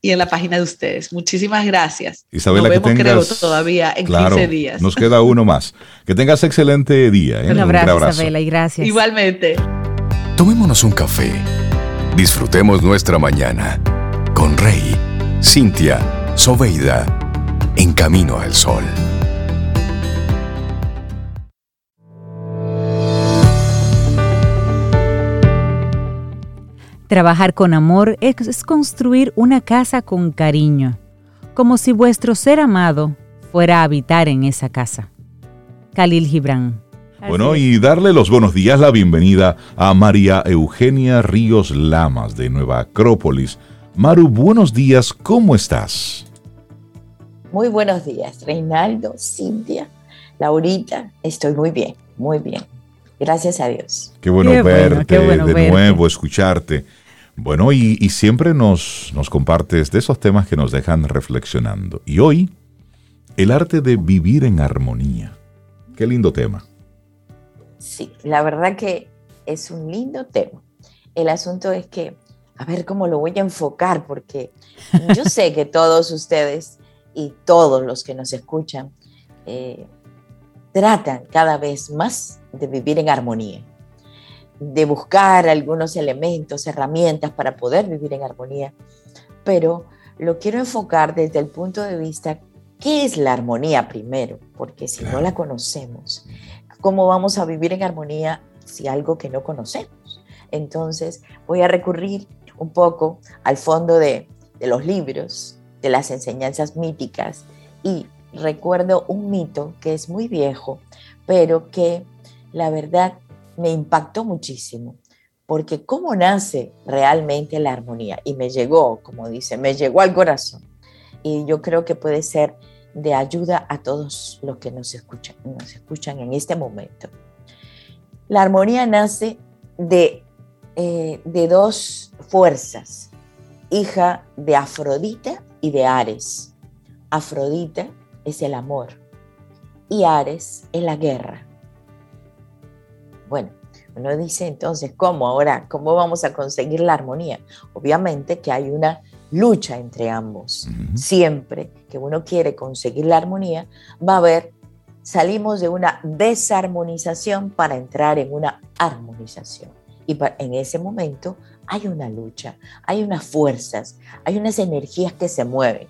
y en la página de ustedes. Muchísimas gracias. Isabela, nos vemos, creo, todavía en 15 días. Nos queda uno más. Que tengas excelente día. ¿eh? Un, abrazo, Isabela, y gracias. Igualmente. Tomémonos un café. Disfrutemos nuestra mañana con Rey, Cintia, Soveida, en Camino al Sol. Trabajar con amor es construir una casa con cariño, como si vuestro ser amado fuera a habitar en esa casa. Khalil Gibran. Bueno, y darle los buenos días, la bienvenida a María Eugenia Ríos Lamas de Nueva Acrópolis. Maru, buenos días, ¿cómo estás? Muy buenos días, Reinaldo, Cintia, Laurita, estoy muy bien, muy bien. Gracias a Dios. Qué bueno verte, de nuevo, escucharte. Bueno, y, siempre nos, nos compartes de esos temas que nos dejan reflexionando. Y hoy, el arte de vivir en armonía. Qué lindo tema. Sí, la verdad que es un lindo tema. El asunto es que, a ver cómo lo voy a enfocar, porque (laughs) yo sé que todos ustedes y todos los que nos escuchan eh, tratan cada vez más de vivir en armonía de buscar algunos elementos, herramientas para poder vivir en armonía, pero lo quiero enfocar desde el punto de vista ¿Qué es la armonía primero? Porque si no la conocemos, ¿cómo vamos a vivir en armonía si algo que no conocemos? Entonces voy a recurrir un poco al fondo de, de los libros, de las enseñanzas míticas y recuerdo un mito que es muy viejo, pero que la verdad me impactó muchísimo, porque cómo nace realmente la armonía y me llegó, como dice, me llegó al corazón. Y yo creo que puede ser de ayuda a todos los que nos escuchan, nos escuchan en este momento. La armonía nace de, eh, de dos fuerzas, hija de Afrodita y de Ares. Afrodita es el amor y Ares es la guerra. Bueno, uno dice entonces, ¿cómo ahora? ¿Cómo vamos a conseguir la armonía? Obviamente que hay una lucha entre ambos. Siempre que uno quiere conseguir la armonía, va a haber, salimos de una desarmonización para entrar en una armonización. Y en ese momento hay una lucha, hay unas fuerzas, hay unas energías que se mueven.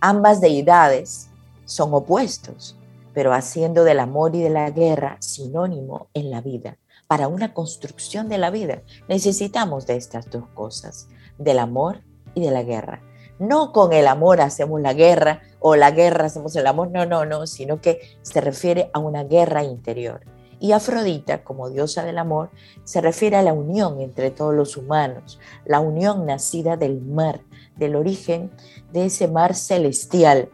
Ambas deidades son opuestos, pero haciendo del amor y de la guerra sinónimo en la vida. Para una construcción de la vida necesitamos de estas dos cosas, del amor y de la guerra. No con el amor hacemos la guerra o la guerra hacemos el amor, no, no, no, sino que se refiere a una guerra interior. Y Afrodita, como diosa del amor, se refiere a la unión entre todos los humanos, la unión nacida del mar, del origen de ese mar celestial.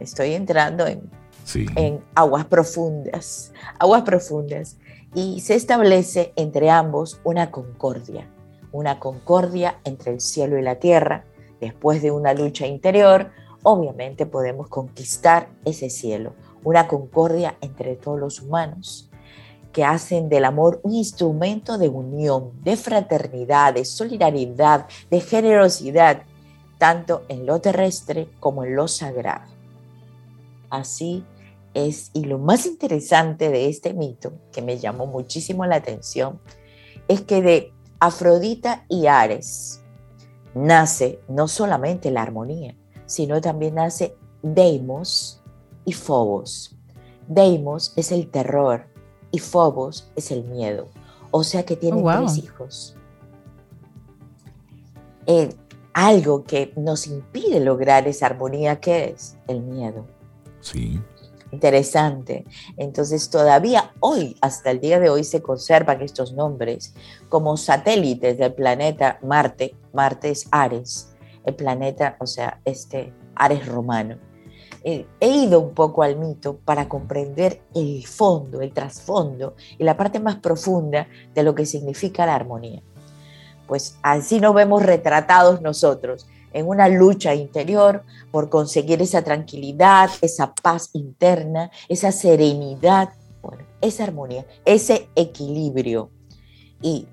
Estoy entrando en, en aguas profundas, aguas profundas. Y se establece entre ambos una concordia una concordia entre el cielo y la tierra. Después de una lucha interior, obviamente podemos conquistar ese cielo, una concordia entre todos los humanos que hacen del amor un instrumento de unión, de fraternidad, de solidaridad, de generosidad, tanto en lo terrestre como en lo sagrado. Así es, y lo más interesante de este mito, que me llamó muchísimo la atención, es que de Afrodita y Ares nace no solamente la armonía, sino también nace Deimos y Phobos. Deimos es el terror y Phobos es el miedo. O sea que tienen oh, tres hijos. Eh, algo que nos impide lograr esa armonía, ¿qué es? El miedo. Sí. Interesante. Entonces todavía hoy, hasta el día de hoy, se conservan estos nombres como satélites del planeta Marte. Marte es Ares, el planeta, o sea, este Ares romano. Eh, he ido un poco al mito para comprender el fondo, el trasfondo y la parte más profunda de lo que significa la armonía. Pues así nos vemos retratados nosotros en una lucha interior por conseguir esa tranquilidad, esa paz interna, esa serenidad, bueno, esa armonía, ese equilibrio. Y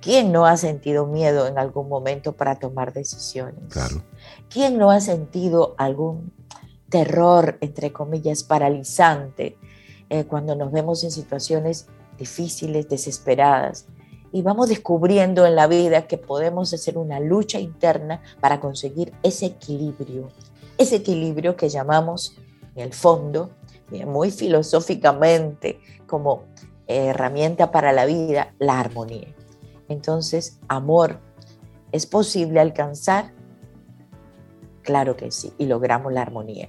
¿quién no ha sentido miedo en algún momento para tomar decisiones? Claro. ¿Quién no ha sentido algún terror, entre comillas, paralizante eh, cuando nos vemos en situaciones difíciles, desesperadas? Y vamos descubriendo en la vida que podemos hacer una lucha interna para conseguir ese equilibrio, ese equilibrio que llamamos en el fondo, muy filosóficamente como herramienta para la vida, la armonía. Entonces, amor, ¿es posible alcanzar? Claro que sí, y logramos la armonía.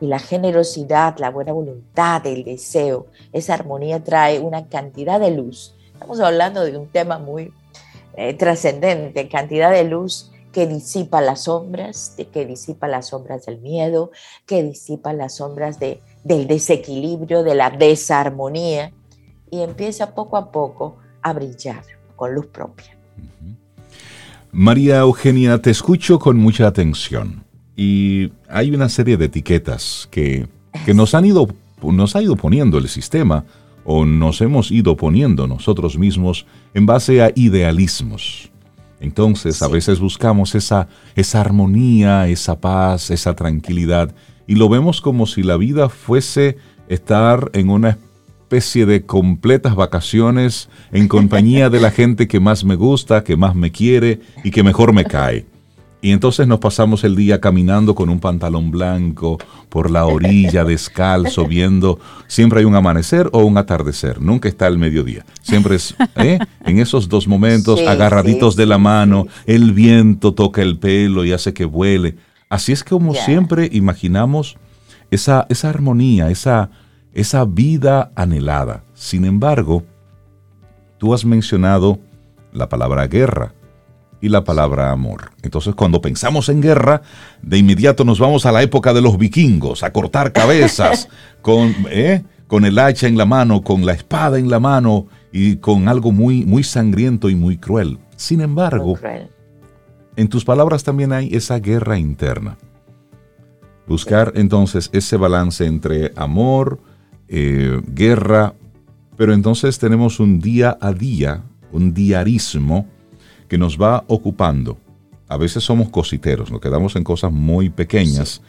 Y la generosidad, la buena voluntad, el deseo, esa armonía trae una cantidad de luz Estamos hablando de un tema muy eh, trascendente, cantidad de luz que disipa las sombras, que disipa las sombras del miedo, que disipa las sombras de, del desequilibrio, de la desarmonía, y empieza poco a poco a brillar con luz propia. María Eugenia, te escucho con mucha atención y hay una serie de etiquetas que, que nos, han ido, nos ha ido poniendo el sistema o nos hemos ido poniendo nosotros mismos en base a idealismos. Entonces a veces buscamos esa, esa armonía, esa paz, esa tranquilidad y lo vemos como si la vida fuese estar en una especie de completas vacaciones en compañía de la gente que más me gusta, que más me quiere y que mejor me cae. Y entonces nos pasamos el día caminando con un pantalón blanco por la orilla, (laughs) descalzo, viendo. Siempre hay un amanecer o un atardecer, nunca está el mediodía. Siempre es ¿eh? en esos dos momentos, agarraditos de la mano, el viento toca el pelo y hace que vuele. Así es como siempre imaginamos esa, esa armonía, esa, esa vida anhelada. Sin embargo, tú has mencionado la palabra guerra y la palabra amor. Entonces, cuando pensamos en guerra, de inmediato nos vamos a la época de los vikingos, a cortar cabezas (laughs) con, ¿eh? con el hacha en la mano, con la espada en la mano y con algo muy, muy sangriento y muy cruel. Sin embargo, en tus palabras también hay esa guerra interna. Buscar entonces ese balance entre amor, eh, guerra, pero entonces tenemos un día a día, un diarismo, que nos va ocupando. A veces somos cositeros, nos quedamos en cosas muy pequeñas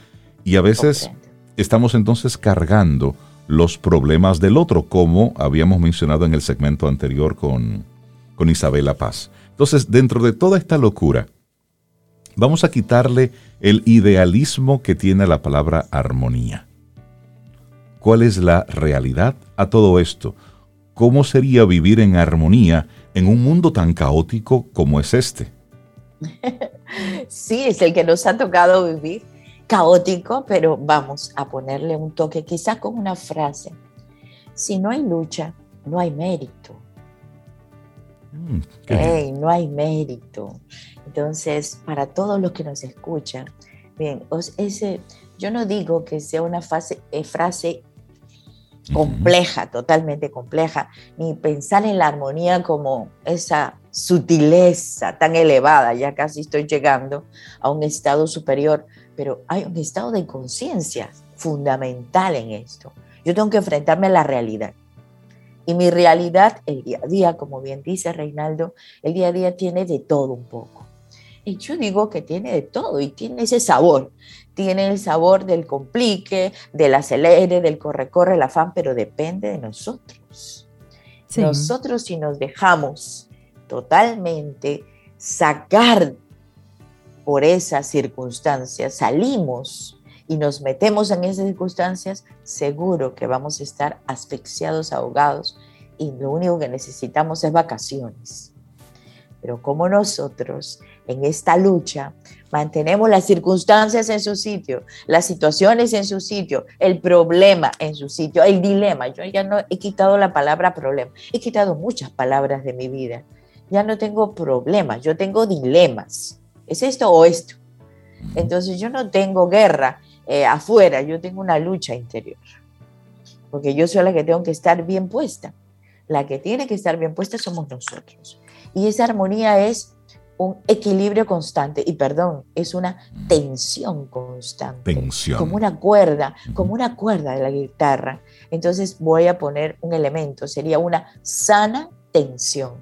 y a veces estamos entonces cargando los problemas del otro, como habíamos mencionado en el segmento anterior con, con Isabela Paz. Entonces, dentro de toda esta locura, vamos a quitarle el idealismo que tiene la palabra armonía. ¿Cuál es la realidad a todo esto? ¿Cómo sería vivir en armonía en un mundo tan caótico como es este. (laughs) Sí, es el que nos ha tocado vivir, caótico, pero vamos a ponerle un toque, quizás con una frase. Si no hay lucha, no hay mérito. Mm, no hay mérito. Entonces, para todos los que nos escuchan, bien, ese, yo no digo que sea una eh, frase compleja, totalmente compleja, ni pensar en la armonía como esa sutileza tan elevada, ya casi estoy llegando a un estado superior, pero hay un estado de conciencia fundamental en esto. Yo tengo que enfrentarme a la realidad. Y mi realidad, el día a día, como bien dice Reinaldo, el día a día tiene de todo un poco. Y yo digo que tiene de todo y tiene ese sabor tiene el sabor del complique, del acelere, del corre-corre, el afán, pero depende de nosotros. Nosotros si nos dejamos totalmente sacar por esas circunstancias, salimos y nos metemos en esas circunstancias, seguro que vamos a estar asfixiados, ahogados y lo único que necesitamos es vacaciones. Pero como nosotros en esta lucha mantenemos las circunstancias en su sitio, las situaciones en su sitio, el problema en su sitio, el dilema. Yo ya no he quitado la palabra problema, he quitado muchas palabras de mi vida. Ya no tengo problemas, yo tengo dilemas. ¿Es esto o esto? Entonces yo no tengo guerra eh, afuera, yo tengo una lucha interior. Porque yo soy la que tengo que estar bien puesta. La que tiene que estar bien puesta somos nosotros. Y esa armonía es un equilibrio constante y perdón, es una tensión constante. Tensión. Como una cuerda, como una cuerda de la guitarra. Entonces voy a poner un elemento, sería una sana tensión.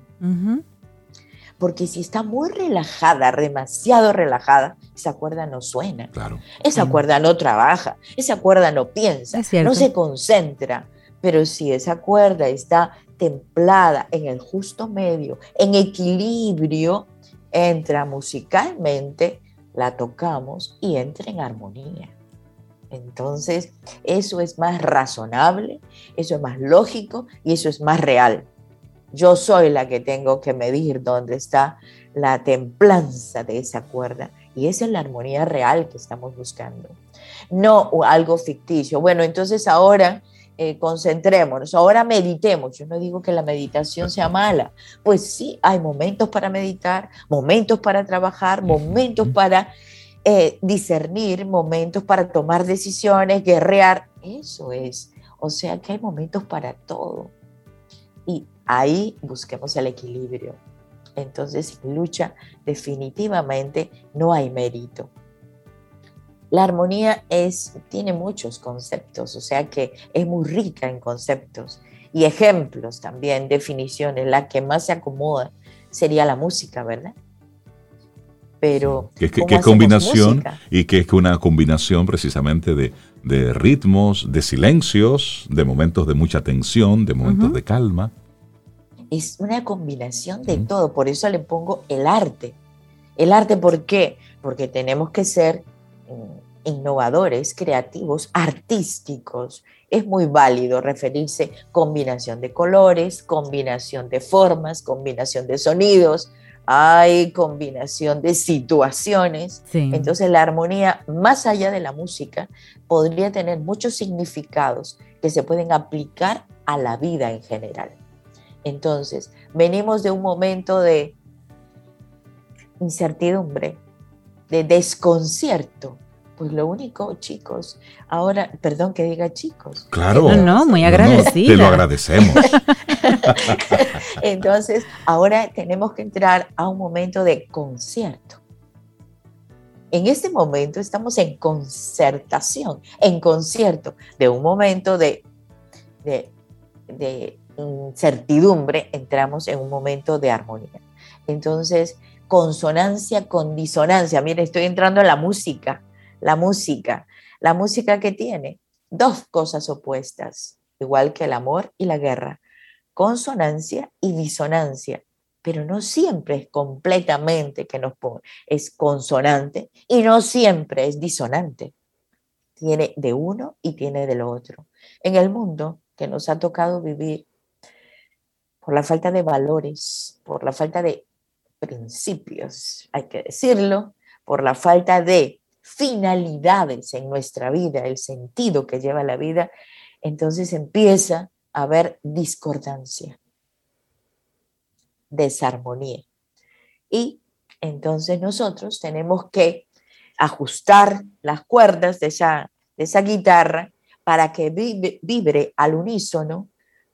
Porque si está muy relajada, demasiado relajada, esa cuerda no suena. Claro. Esa cuerda no trabaja, esa cuerda no piensa, no se concentra. Pero si esa cuerda está templada en el justo medio, en equilibrio, entra musicalmente, la tocamos y entra en armonía. Entonces, eso es más razonable, eso es más lógico y eso es más real. Yo soy la que tengo que medir dónde está la templanza de esa cuerda y esa es la armonía real que estamos buscando, no algo ficticio. Bueno, entonces ahora eh, concentrémonos, ahora meditemos. Yo no digo que la meditación sea mala, pues sí, hay momentos para meditar, momentos para trabajar, momentos para eh, discernir, momentos para tomar decisiones, guerrear, eso es. O sea que hay momentos para todo. Y ahí busquemos el equilibrio. Entonces, sin lucha, definitivamente no hay mérito. La armonía es, tiene muchos conceptos, o sea que es muy rica en conceptos y ejemplos también, definiciones. La que más se acomoda sería la música, ¿verdad? Pero. ¿Qué, combinación? Y que es una combinación precisamente de, ritmos, de silencios, de momentos de mucha tensión, de momentos de calma. Es una combinación de todo, por eso le pongo el arte. El arte, ¿por qué? porque tenemos que ser innovadores, creativos, artísticos. Es muy válido referirse combinación de colores, combinación de formas, combinación de sonidos, hay combinación de situaciones. Entonces la armonía, más allá de la música, podría tener muchos significados que se pueden aplicar a la vida en general. Entonces, venimos de un momento de incertidumbre, de desconcierto. Pues lo único, chicos, ahora, perdón que diga chicos. Claro. No, no, muy agradecida. te lo agradecemos. (laughs) Entonces, ahora tenemos que entrar a un momento de concierto. En este momento estamos en concertación, en concierto, de un momento de, de, de incertidumbre, entramos en un momento de armonía. Entonces, consonancia con disonancia. Mire, estoy entrando en la música, la música, la música que tiene dos cosas opuestas, igual que el amor y la guerra, consonancia y disonancia, pero no siempre es completamente que nos pone, es consonante y no siempre es disonante. Tiene de uno y tiene del otro. En el mundo que nos ha tocado vivir, por la falta de valores, por la falta de principios, hay que decirlo, por la falta de finalidades en nuestra vida, el sentido que lleva la vida, entonces empieza a haber discordancia, desarmonía. Y entonces nosotros tenemos que ajustar las cuerdas de esa, de esa guitarra para que vibre al unísono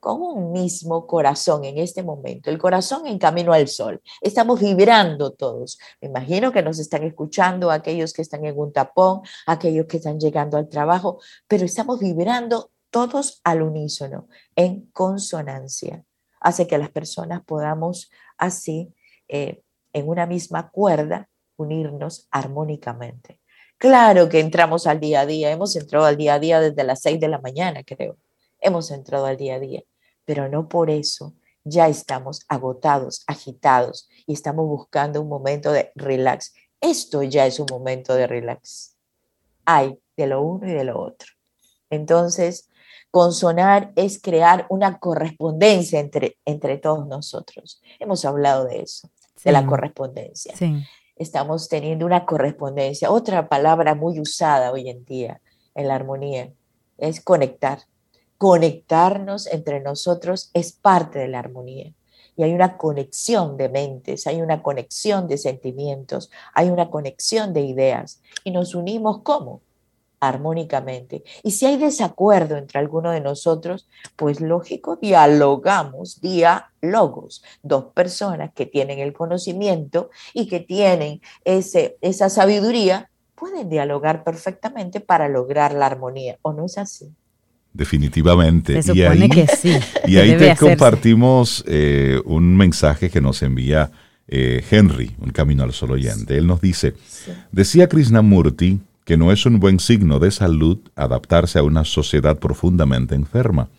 con un mismo corazón en este momento, el corazón en camino al sol. Estamos vibrando todos. Me imagino que nos están escuchando aquellos que están en un tapón, aquellos que están llegando al trabajo, pero estamos vibrando todos al unísono, en consonancia. Hace que las personas podamos así, eh, en una misma cuerda, unirnos armónicamente. Claro que entramos al día a día, hemos entrado al día a día desde las seis de la mañana, creo hemos entrado al día a día, pero no por eso ya estamos agotados, agitados y estamos buscando un momento de relax. Esto ya es un momento de relax. Hay de lo uno y de lo otro. Entonces, consonar es crear una correspondencia entre, entre todos nosotros. Hemos hablado de eso, de la correspondencia. Estamos teniendo una correspondencia. Otra palabra muy usada hoy en día en la armonía es conectar conectarnos entre nosotros es parte de la armonía. Y hay una conexión de mentes, hay una conexión de sentimientos, hay una conexión de ideas. Y nos unimos ¿cómo? armónicamente. Y si hay desacuerdo entre alguno de nosotros, pues lógico, dialogamos, diálogos. Dos personas que tienen el conocimiento y que tienen ese, esa sabiduría pueden dialogar perfectamente para lograr la armonía. ¿O no es así? Definitivamente. Se supone y ahí, que sí. Y ahí te compartimos eh, un mensaje que nos envía eh, Henry, un camino al sol oyente. Él nos dice, decía Krishnamurti que no es un buen signo de salud adaptarse a una sociedad profundamente enferma.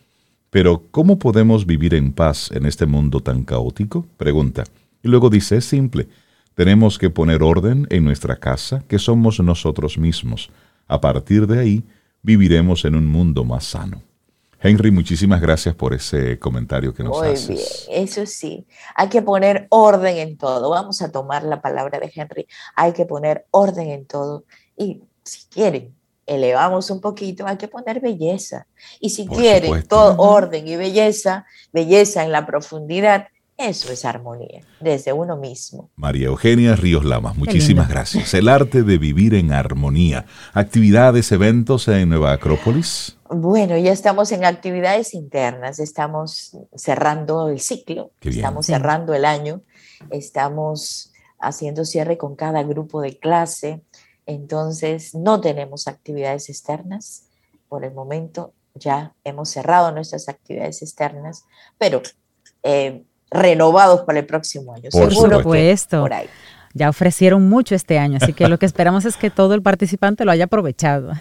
Pero, ¿cómo podemos vivir en paz en este mundo tan caótico? Pregunta. Y luego dice, es simple, tenemos que poner orden en nuestra casa, que somos nosotros mismos. A partir de ahí, viviremos en un mundo más sano. Henry, muchísimas gracias por ese comentario que nos Muy haces. bien, eso sí, hay que poner orden en todo. Vamos a tomar la palabra de Henry. Hay que poner orden en todo. Y si quieren, elevamos un poquito, hay que poner belleza. Y si quieren todo orden y belleza, belleza en la profundidad, eso es armonía, desde uno mismo. María Eugenia Ríos Lamas, muchísimas gracias. El arte de vivir en armonía. ¿Actividades, eventos en Nueva Acrópolis? Bueno, ya estamos en actividades internas, estamos cerrando el ciclo, estamos cerrando el año, estamos haciendo cierre con cada grupo de clase, entonces no tenemos actividades externas por el momento, ya hemos cerrado nuestras actividades externas, pero eh, renovados para el próximo año. Por Seguro supuesto. por ahí. Ya ofrecieron mucho este año, así que lo que esperamos es que todo el participante lo haya aprovechado.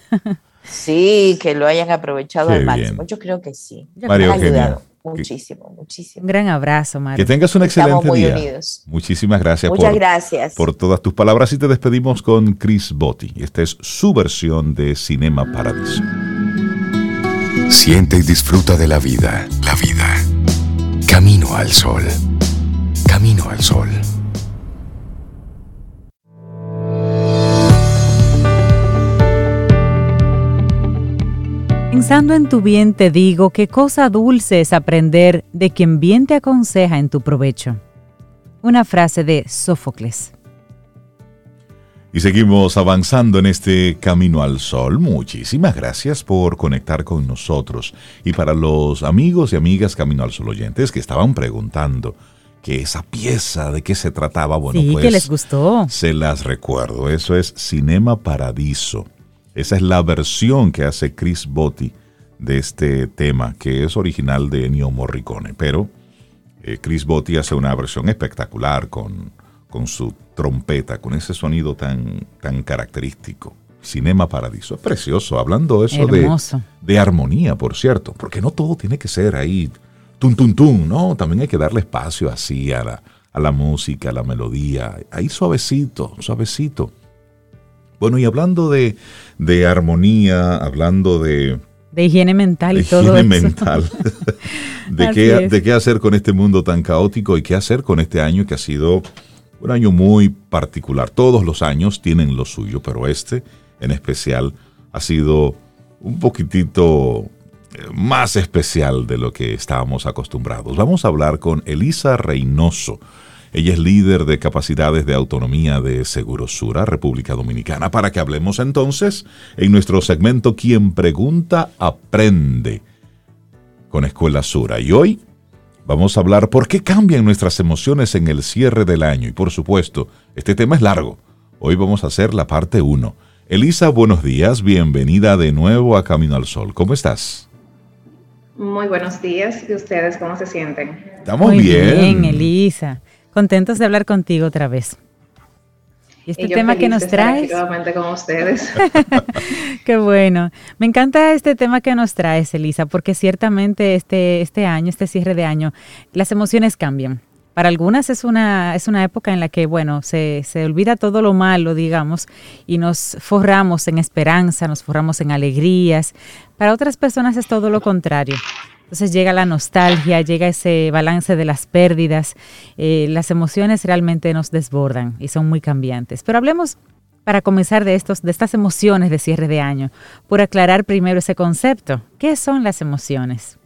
Sí, que lo hayan aprovechado al máximo. Yo creo que sí. María Eugenia, muchísimo, muchísimo. Un gran abrazo, Maru. Que tengas un excelente Estamos muy día. unidos. Muchísimas gracias Muchas por, gracias. por todas tus palabras y te despedimos con Chris Botti. Esta es su versión de Cinema Paradiso. Siente y disfruta de la vida. La vida. Camino al sol. Camino al sol. Pensando en tu bien te digo qué cosa dulce es aprender de quien bien te aconseja en tu provecho. Una frase de Sófocles. Y seguimos avanzando en este camino al sol. Muchísimas gracias por conectar con nosotros. Y para los amigos y amigas Camino al Sol oyentes que estaban preguntando que esa pieza de qué se trataba, bueno, sí, pues que les gustó. se las recuerdo. Eso es Cinema Paradiso. Esa es la versión que hace Chris Botti de este tema, que es original de Ennio Morricone. Pero eh, Chris Botti hace una versión espectacular con, con su trompeta, con ese sonido tan, tan característico. Cinema Paradiso. Es precioso, hablando eso de, de armonía, por cierto, porque no todo tiene que ser ahí tum, tum, tum, no, también hay que darle espacio así a la, a la música, a la melodía, ahí suavecito, suavecito. Bueno, y hablando de, de armonía, hablando de, De higiene mental y todo higiene eso. mental, (laughs) (laughs) de qué, es. de qué hacer con este mundo tan caótico y qué hacer con este año que ha sido un año muy particular. Todos los años tienen lo suyo, pero este en especial ha sido un poquitito eh, más especial de lo que estábamos acostumbrados. Vamos a hablar con Elisa Reynoso. Ella es líder de capacidades de autonomía de Segurosura, República Dominicana, para que hablemos entonces en nuestro segmento Quien pregunta, aprende con Escuela Sura. Y hoy vamos a hablar por qué cambian nuestras emociones en el cierre del año. Y por supuesto, este tema es largo. Hoy vamos a hacer la parte 1. Elisa, buenos días, bienvenida de nuevo a Camino al Sol. ¿Cómo estás? Muy buenos días. ¿Y ustedes cómo se sienten? Estamos Muy bien. bien, Elisa. Contentos de hablar contigo otra vez. Y este Y tema que nos traes, con ustedes. (laughs) qué bueno. Me encanta este tema que nos traes, Elisa, porque ciertamente este, este año, este cierre de año, las emociones cambian. Para algunas es una, es una época en la que, bueno, se, se olvida todo lo malo, digamos, y nos forramos en esperanza, nos forramos en alegrías. Para otras personas es todo lo contrario. Entonces llega la nostalgia, llega ese balance de las pérdidas, eh, las emociones realmente nos desbordan y son muy cambiantes. Pero hablemos para comenzar de, estos, de estas emociones de cierre de año, por aclarar primero ese concepto. ¿Qué son las emociones?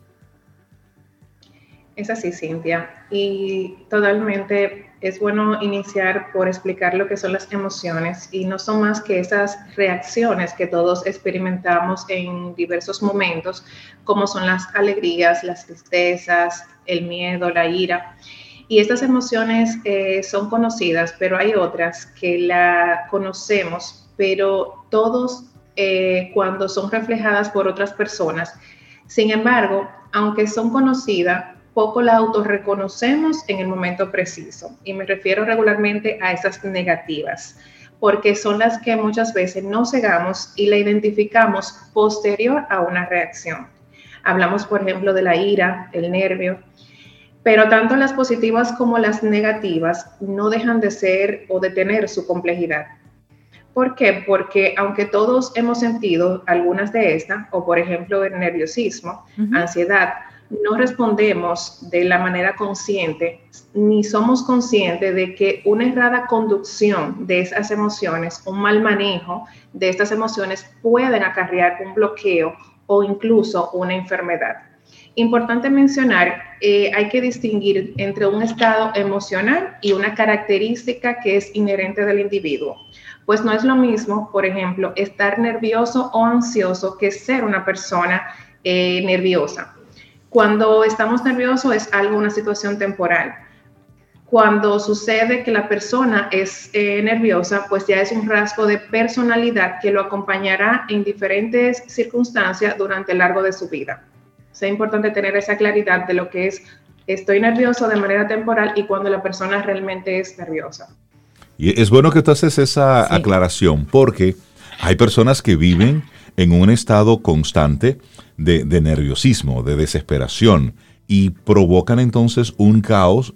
Es así, Cintia. Y totalmente es bueno iniciar por explicar lo que son las emociones y no son más que esas reacciones que todos experimentamos en diversos momentos, como son las alegrías, las tristezas, el miedo, la ira. Y estas emociones eh, son conocidas, pero hay otras que la conocemos, pero todos eh, cuando son reflejadas por otras personas. Sin embargo, aunque son conocidas, poco la autorreconocemos en el momento preciso. Y me refiero regularmente a esas negativas, porque son las que muchas veces no cegamos y la identificamos posterior a una reacción. Hablamos, por ejemplo, de la ira, el nervio, pero tanto las positivas como las negativas no dejan de ser o de tener su complejidad. ¿Por qué? Porque aunque todos hemos sentido algunas de estas, o por ejemplo el nerviosismo, uh -huh. ansiedad, no respondemos de la manera consciente ni somos conscientes de que una errada conducción de esas emociones, un mal manejo de estas emociones pueden acarrear un bloqueo o incluso una enfermedad. Importante mencionar, eh, hay que distinguir entre un estado emocional y una característica que es inherente del individuo. Pues no es lo mismo, por ejemplo, estar nervioso o ansioso que ser una persona eh, nerviosa. Cuando estamos nerviosos es algo, una situación temporal. Cuando sucede que la persona es eh, nerviosa, pues ya es un rasgo de personalidad que lo acompañará en diferentes circunstancias durante el largo de su vida. Es importante tener esa claridad de lo que es estoy nervioso de manera temporal y cuando la persona realmente es nerviosa. Y es bueno que tú haces esa sí. aclaración porque hay personas que viven en un estado constante de, de nerviosismo, de desesperación. y provocan entonces un caos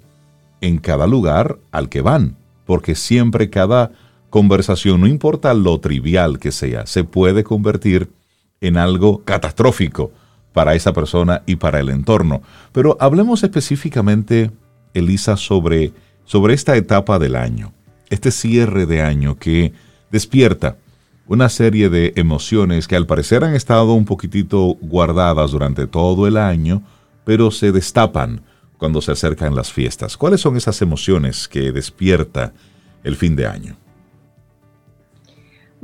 en cada lugar al que van, porque siempre cada conversación, no importa lo trivial que sea, se puede convertir en algo catastrófico para esa persona y para el entorno. Pero hablemos específicamente, Elisa, sobre, sobre esta etapa del año, este cierre de año que despierta una serie de emociones que al parecer han estado un poquitito guardadas durante todo el año, pero se destapan cuando se acercan las fiestas. ¿Cuáles son esas emociones que despierta el fin de año?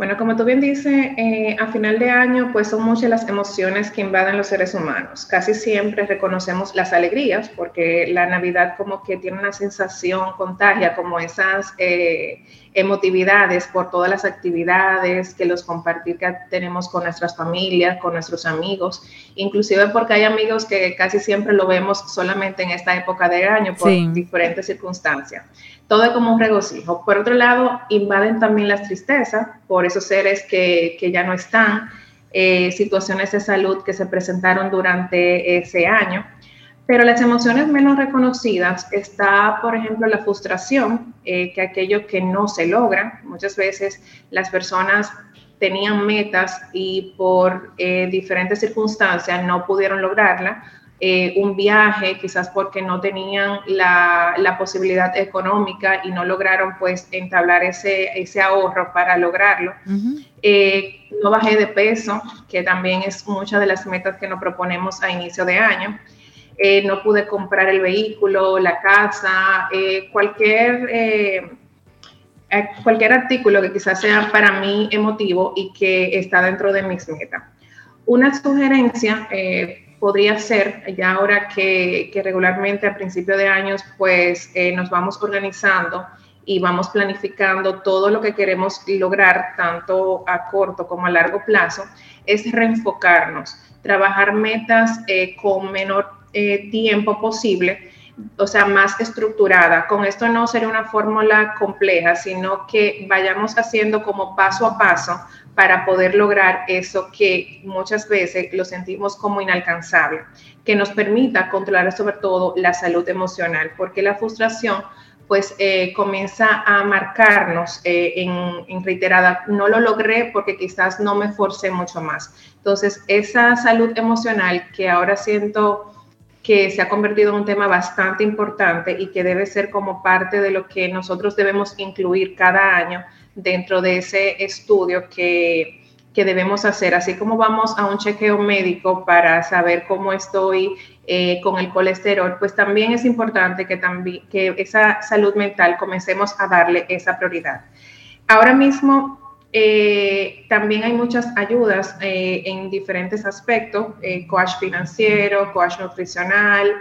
Bueno, como tú bien dices, eh, a final de año, pues son muchas las emociones que invaden los seres humanos. Casi siempre reconocemos las alegrías, porque la Navidad como que tiene una sensación contagia, como esas eh, emotividades por todas las actividades, que los compartir que tenemos con nuestras familias, con nuestros amigos, inclusive porque hay amigos que casi siempre lo vemos solamente en esta época de año por diferentes circunstancias todo es como un regocijo. Por otro lado, invaden también las tristezas por esos seres que, que ya no están, eh, situaciones de salud que se presentaron durante ese año. Pero las emociones menos reconocidas está, por ejemplo, la frustración, eh, que aquello que no se logra. Muchas veces las personas tenían metas y por eh, diferentes circunstancias no pudieron lograrla eh, un viaje, quizás porque no tenían la, la, posibilidad económica y no lograron pues entablar ese, ese ahorro para lograrlo. Eh, no bajé de peso, que también es muchas de las metas que nos proponemos a inicio de año. Eh, no pude comprar el vehículo, la casa, cualquier, cualquier artículo que quizás sea para mí emotivo y que está dentro de mis metas. Una sugerencia, podría ser, ya ahora que, regularmente a principio de años, pues eh, nos vamos organizando y vamos planificando todo lo que queremos lograr, tanto a corto como a largo plazo, es reenfocarnos, trabajar metas eh, con menor eh, tiempo posible, o sea, más estructurada. Con esto no sería una fórmula compleja, sino que vayamos haciendo como paso a paso para poder lograr eso que muchas veces lo sentimos como inalcanzable, que nos permita controlar sobre todo la salud emocional, porque la frustración pues eh, comienza a marcarnos eh, en, en, reiterada, no lo logré porque quizás no me forcé mucho más. Entonces, esa salud emocional que ahora siento que se ha convertido en un tema bastante importante y que debe ser como parte de lo que nosotros debemos incluir cada año, dentro de ese estudio que, debemos hacer, así como vamos a un chequeo médico para saber cómo estoy eh, con el colesterol, pues también es importante que, también, que esa salud mental comencemos a darle esa prioridad. Ahora mismo eh, también hay muchas ayudas eh, en diferentes aspectos, coach financiero, coach nutricional,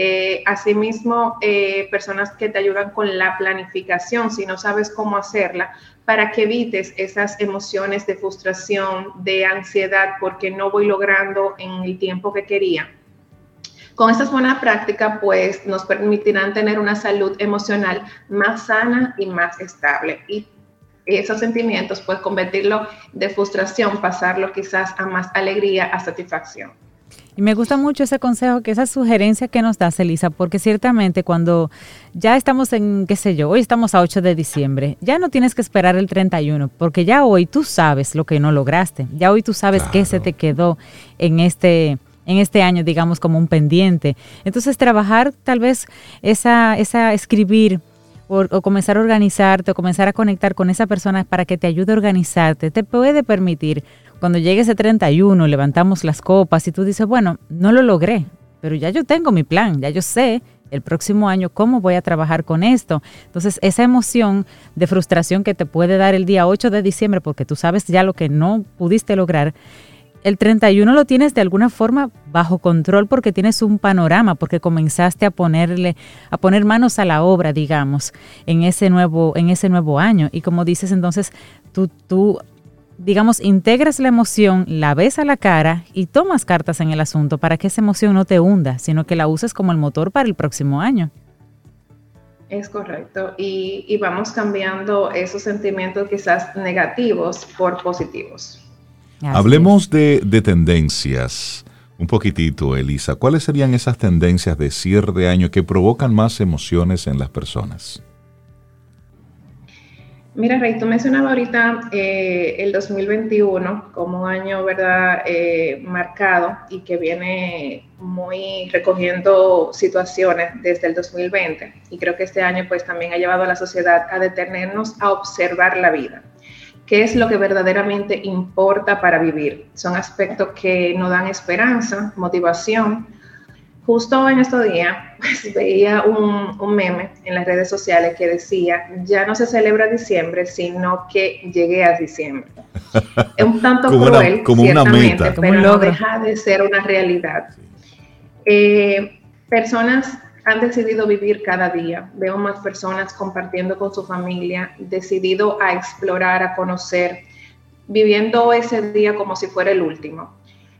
eh, asimismo, eh, personas que te ayudan con la planificación, si no sabes cómo hacerla, para que evites esas emociones de frustración, de ansiedad, porque no voy logrando en el tiempo que quería. Con estas buenas prácticas, pues nos permitirán tener una salud emocional más sana y más estable. Y esos sentimientos, pues convertirlo de frustración, pasarlo quizás a más alegría, a satisfacción. Y me gusta mucho ese consejo, que esa sugerencia que nos das, Elisa, porque ciertamente cuando ya estamos en, qué sé yo, hoy estamos a 8 de diciembre, ya no tienes que esperar el 31, porque ya hoy tú sabes lo que no lograste, ya hoy tú sabes qué se te quedó en este en este año, digamos, como un pendiente. Entonces, trabajar tal vez esa, esa escribir o, comenzar a organizarte o comenzar a conectar con esa persona para que te ayude a organizarte, te puede permitir cuando llegue ese 31, levantamos las copas y tú dices, bueno, no lo logré, pero ya yo tengo mi plan, ya yo sé el próximo año cómo voy a trabajar con esto. Entonces, esa emoción de frustración que te puede dar el día 8 de diciembre porque tú sabes ya lo que no pudiste lograr, el 31 lo tienes de alguna forma bajo control porque tienes un panorama, porque comenzaste a ponerle, a poner manos a la obra, digamos, en ese nuevo, en ese nuevo año. Y como dices, entonces tú, tú digamos, integras la emoción, la ves a la cara y tomas cartas en el asunto para que esa emoción no te hunda, sino que la uses como el motor para el próximo año. Es correcto. Y, vamos cambiando esos sentimientos quizás negativos por positivos. Hablemos de, tendencias Un poquitito, Elisa. ¿Cuáles serían esas tendencias de cierre de año que provocan más emociones en las personas? Mira, Rey, tú mencionabas ahorita eh, el 2021 como un año, ¿verdad?, eh, marcado y que viene muy recogiendo situaciones desde el 2020. Y creo que este año, pues, también ha llevado a la sociedad a detenernos a observar la vida. ¿Qué es lo que verdaderamente importa para vivir? Son aspectos que nos dan esperanza, motivación, justo en estos días (laughs) pues, veía un, un, meme en las redes sociales que decía, ya no se celebra diciembre, sino que llegué a diciembre. Es un tanto cruel, como ciertamente, una meta. pero no deja de ser una realidad. Eh, personas han decidido vivir cada día. Veo más personas compartiendo con su familia, decidido a explorar, a conocer, viviendo ese día como si fuera el último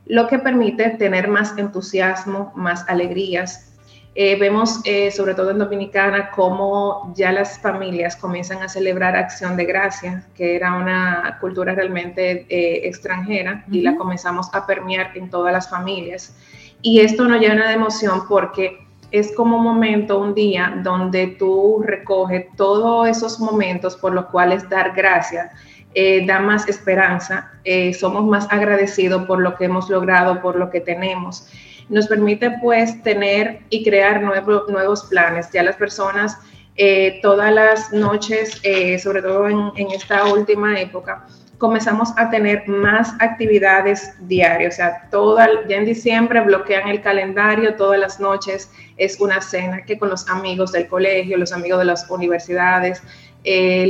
lo que permite tener más entusiasmo, más alegrías. Eh, vemos, eh, sobre todo en Dominicana, cómo ya las familias comienzan a celebrar Acción de Gracia, que era una cultura realmente eh, extranjera, y la comenzamos a permear en todas las familias. Y esto nos llena de emoción porque es como un momento, un día, donde tú recoges todos esos momentos por los cuales dar gracias eh, da más esperanza, eh, somos más agradecidos por lo que hemos logrado, por lo que tenemos. Nos permite pues tener y crear nuevos planes. Ya las personas eh, todas las noches, sobre todo en, esta última época, comenzamos a tener más actividades diarias. O sea, toda, ya en diciembre bloquean el calendario, todas las noches es una cena que con los amigos del colegio, los amigos de las universidades,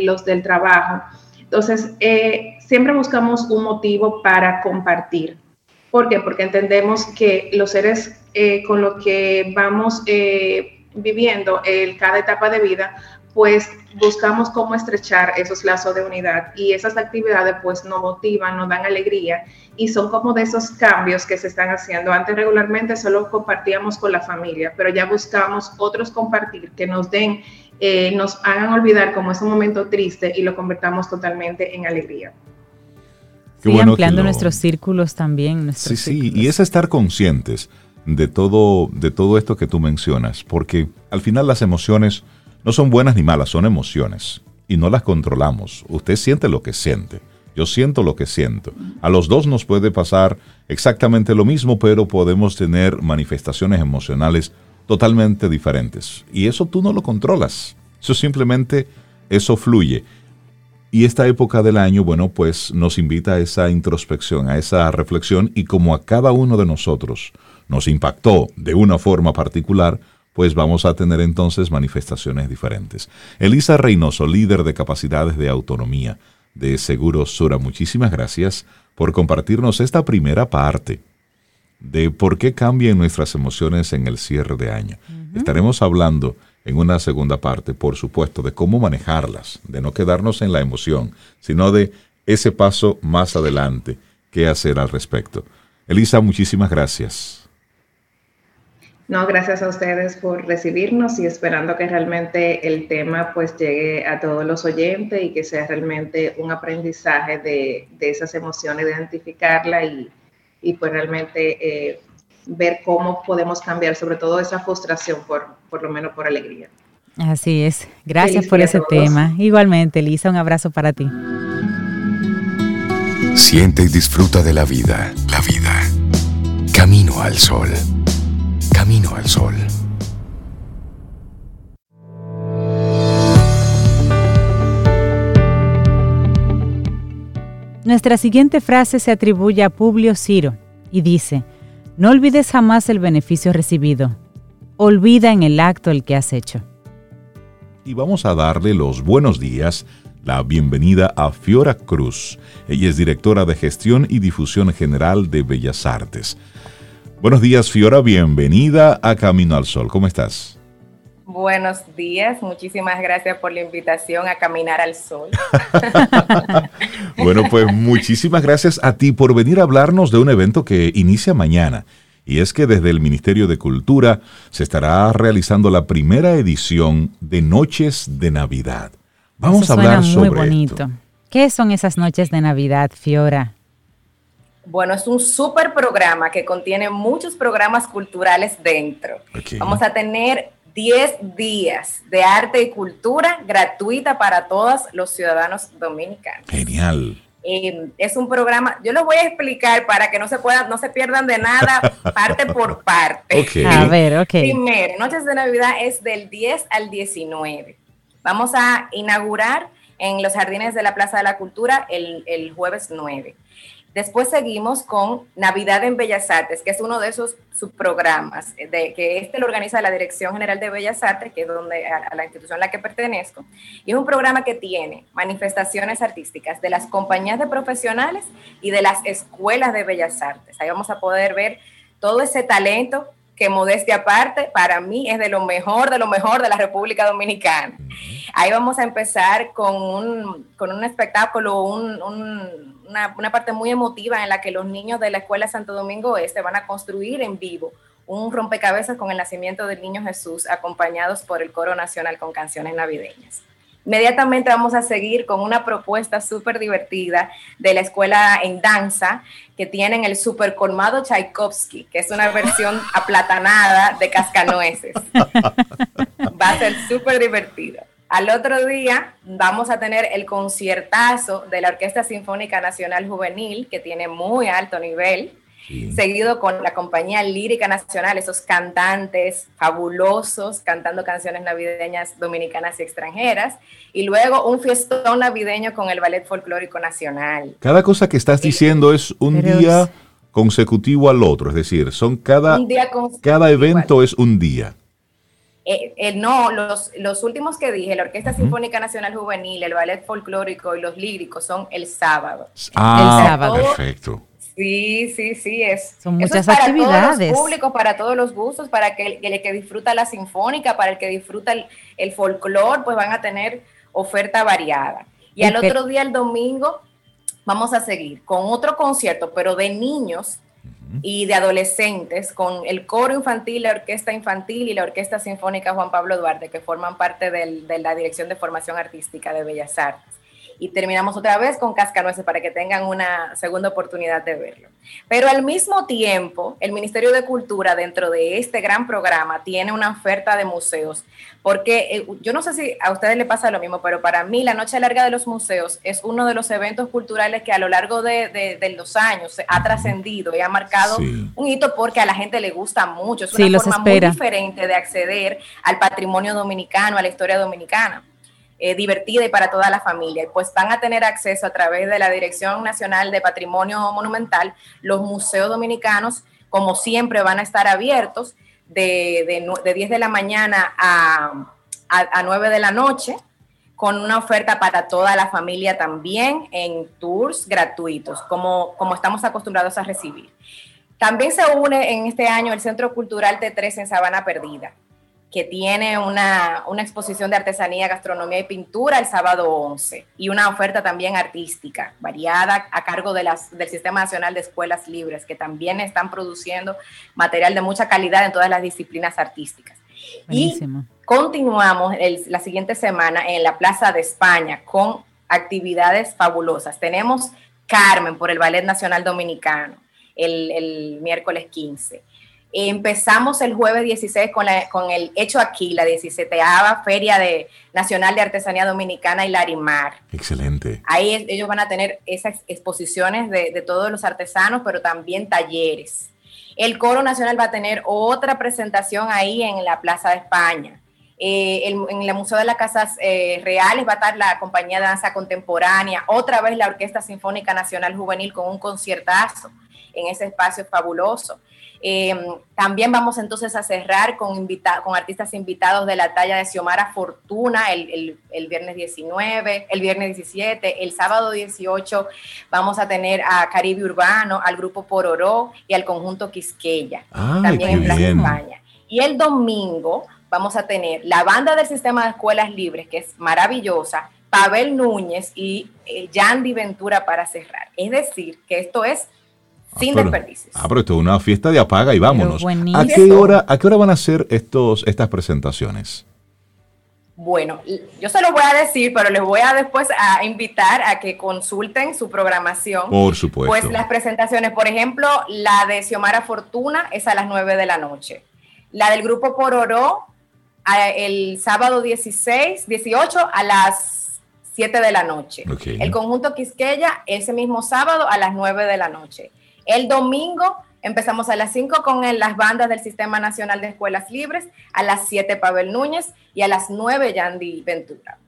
los del trabajo. Entonces, eh, siempre buscamos un motivo para compartir. ¿Por qué? Porque entendemos que los seres eh, con los que vamos eh, viviendo en cada etapa de vida, pues buscamos cómo estrechar esos lazos de unidad y esas actividades pues nos motivan, nos dan alegría y son como de esos cambios que se están haciendo. Antes regularmente solo compartíamos con la familia, pero ya buscamos otros compartir que nos den eh, nos hagan olvidar como es un momento triste y lo convertamos totalmente en alegría. Sí, ampliando nuestros círculos también. sí, sí, y es estar conscientes de todo, de todo esto que tú mencionas, porque al final las emociones no son buenas ni malas, son emociones y no las controlamos. Usted siente lo que siente, yo siento lo que siento. A los dos nos puede pasar exactamente lo mismo, pero podemos tener manifestaciones emocionales totalmente diferentes. Y eso tú no lo controlas. Eso simplemente, eso fluye. Y esta época del año, bueno, pues nos invita a esa introspección, a esa reflexión y como a cada uno de nosotros nos impactó de una forma particular, pues vamos a tener entonces manifestaciones diferentes. Elisa Reynoso, líder de capacidades de autonomía de Seguros Sura, muchísimas gracias por compartirnos esta primera parte de por qué cambian nuestras emociones en el cierre de año. Estaremos hablando en una segunda parte, por supuesto, de cómo manejarlas, de no quedarnos en la emoción, sino de ese paso más adelante, qué hacer al respecto. Elisa, muchísimas gracias. No, gracias a ustedes por recibirnos y esperando que realmente el tema pues llegue a todos los oyentes y que sea realmente un aprendizaje de, de esas emociones, identificarla y, y pues realmente eh, ver cómo podemos cambiar sobre todo esa frustración por, por lo menos por alegría. Así es. Gracias por ese tema. Igualmente, Lisa, un abrazo para ti. Siente y disfruta de la vida. La vida. Camino al sol. Camino al sol. Nuestra siguiente frase se atribuye a Publio Ciro y dice, no olvides jamás el beneficio recibido, olvida en el acto el que has hecho. Y vamos a darle los buenos días, la bienvenida a Fiora Cruz. Ella es directora de gestión y difusión general de Bellas Artes. Buenos días, Fiora, bienvenida a Camino al Sol. ¿Cómo estás? Buenos días, muchísimas gracias por la invitación a Caminar al Sol. (laughs) bueno, pues muchísimas gracias a ti por venir a hablarnos de un evento que inicia mañana. Y es que desde el Ministerio de Cultura se estará realizando la primera edición de Noches de Navidad. Vamos a hablar sobre muy bonito. ¿Qué son esas noches de Navidad, Fiora? Bueno, es un súper programa que contiene muchos programas culturales dentro. Vamos a tener 10 días de arte y cultura gratuita para todos los ciudadanos dominicanos. Genial. Eh, es un programa, yo lo voy a explicar para que no se puedan, no se pierdan de nada, (laughs) parte por parte. A ver, ok. Primero, Noches de Navidad es del 10 al 19. Vamos a inaugurar en los jardines de la Plaza de la Cultura el, el jueves 9. Después seguimos con Navidad en Bellas Artes, que es uno de esos subprogramas de, que este lo organiza la Dirección General de Bellas Artes, que es donde, a, la institución a la que pertenezco. Y es un programa que tiene manifestaciones artísticas de las compañías de profesionales y de las escuelas de Bellas Artes. Ahí vamos a poder ver todo ese talento que modestia aparte, para mí es de lo mejor, de lo mejor de la República Dominicana. Ahí vamos a empezar con un, con un espectáculo, un, una, una, parte muy emotiva en la que los niños de la Escuela Santo Domingo Este van a construir en vivo un rompecabezas con el nacimiento del niño Jesús, acompañados por el coro nacional con canciones navideñas. Inmediatamente vamos a seguir con una propuesta súper divertida de la escuela en danza que tienen el super colmado Tchaikovsky, que es una (laughs) versión aplatanada de cascanueces. Va a ser súper divertido. Al otro día vamos a tener el conciertazo de la Orquesta Sinfónica Nacional Juvenil, que tiene muy alto nivel seguido con la Compañía Lírica Nacional, esos cantantes fabulosos cantando canciones navideñas dominicanas y extranjeras, y luego un fiestón navideño con el Ballet Folclórico Nacional. Cada cosa que estás diciendo es un día consecutivo al otro, es decir, son cada, cada evento es un día. Eh, eh, no, los, los, últimos que dije, la Orquesta Sinfónica Nacional Juvenil, el Ballet Folclórico y los líricos son el sábado. Ah, el sábado. perfecto. Sí, sí, sí, es. Son muchas para actividades. Todos los públicos, para todos los gustos, para que el, que disfruta la sinfónica, para el que disfruta el, el folclore, pues van a tener oferta variada. Y al otro día, el domingo, vamos a seguir con otro concierto, pero de niños y de adolescentes, con el coro infantil, la orquesta infantil y la orquesta sinfónica Juan Pablo Duarte, que forman parte de la Dirección de Formación Artística de Bellas Artes y terminamos otra vez con Cascanueces para que tengan una segunda oportunidad de verlo. Pero al mismo tiempo, el Ministerio de Cultura dentro de este gran programa tiene una oferta de museos, porque eh, yo no sé si a ustedes les pasa lo mismo, pero para mí la Noche Larga de los Museos es uno de los eventos culturales que a lo largo de, los años ha trascendido y ha marcado un hito porque a la gente le gusta mucho. Es una forma muy diferente de acceder al patrimonio dominicano, a la historia dominicana. Eh, divertida y para toda la familia. Pues van a tener acceso a través de la Dirección Nacional de Patrimonio Monumental. Los museos dominicanos, como siempre, van a estar abiertos de, de, 10 de la mañana a, a, 9 de la noche con una oferta para toda la familia también en tours gratuitos, como, como estamos acostumbrados a recibir. También se une en este año el Centro Cultural T3 en Sabana Perdida que tiene una, exposición de artesanía, gastronomía y pintura el sábado 11 y una oferta también artística variada a cargo de las, del Sistema Nacional de Escuelas Libres, que también están produciendo material de mucha calidad en todas las disciplinas artísticas. Y continuamos la siguiente semana en la Plaza de España con actividades fabulosas. Tenemos Carmen por el Ballet Nacional Dominicano el, el miércoles 15. Empezamos el jueves 16 con, con el Hecho Aquí, la 17 Feria de, Nacional de Artesanía Dominicana y Larimar. Excelente. Ahí ellos van a tener esas exposiciones de, de, todos los artesanos, pero también talleres. El Coro Nacional va a tener otra presentación ahí en la Plaza de España. Eh, en el Museo de las Casas eh, Reales va a estar la compañía de danza contemporánea, otra vez la Orquesta Sinfónica Nacional Juvenil con un conciertazo en ese espacio fabuloso. Eh, también vamos entonces a cerrar con, con artistas invitados de la talla de Xiomara Fortuna el, viernes 19, el viernes 17, el sábado 18 vamos a tener a Caribe Urbano, al grupo Pororó y al conjunto Quisqueya, también en Plaza España. Y el domingo vamos a tener la banda del sistema de escuelas libres, que es maravillosa, Pavel Núñez y eh, Yandy Ventura para cerrar. Es decir, que esto es sin desperdicios. Ah, pero esto es una fiesta de apaga y vámonos. ¿A qué, hora, ¿A qué hora van a ser estos, estas presentaciones? Bueno, yo se lo voy a decir, pero les voy a después a invitar a que consulten su programación. Por supuesto. Pues las presentaciones, por ejemplo, la de Xiomara Fortuna es a las 9 de la noche. La del grupo Pororó el sábado 16, 18 a las 7 de la noche. El conjunto Quisqueya ese mismo sábado a las 9 de la noche. El domingo Empezamos a las 5 con las bandas del Sistema Nacional de Escuelas Libres, a las 7 Pavel Núñez y a las 9 Yandy Ventura.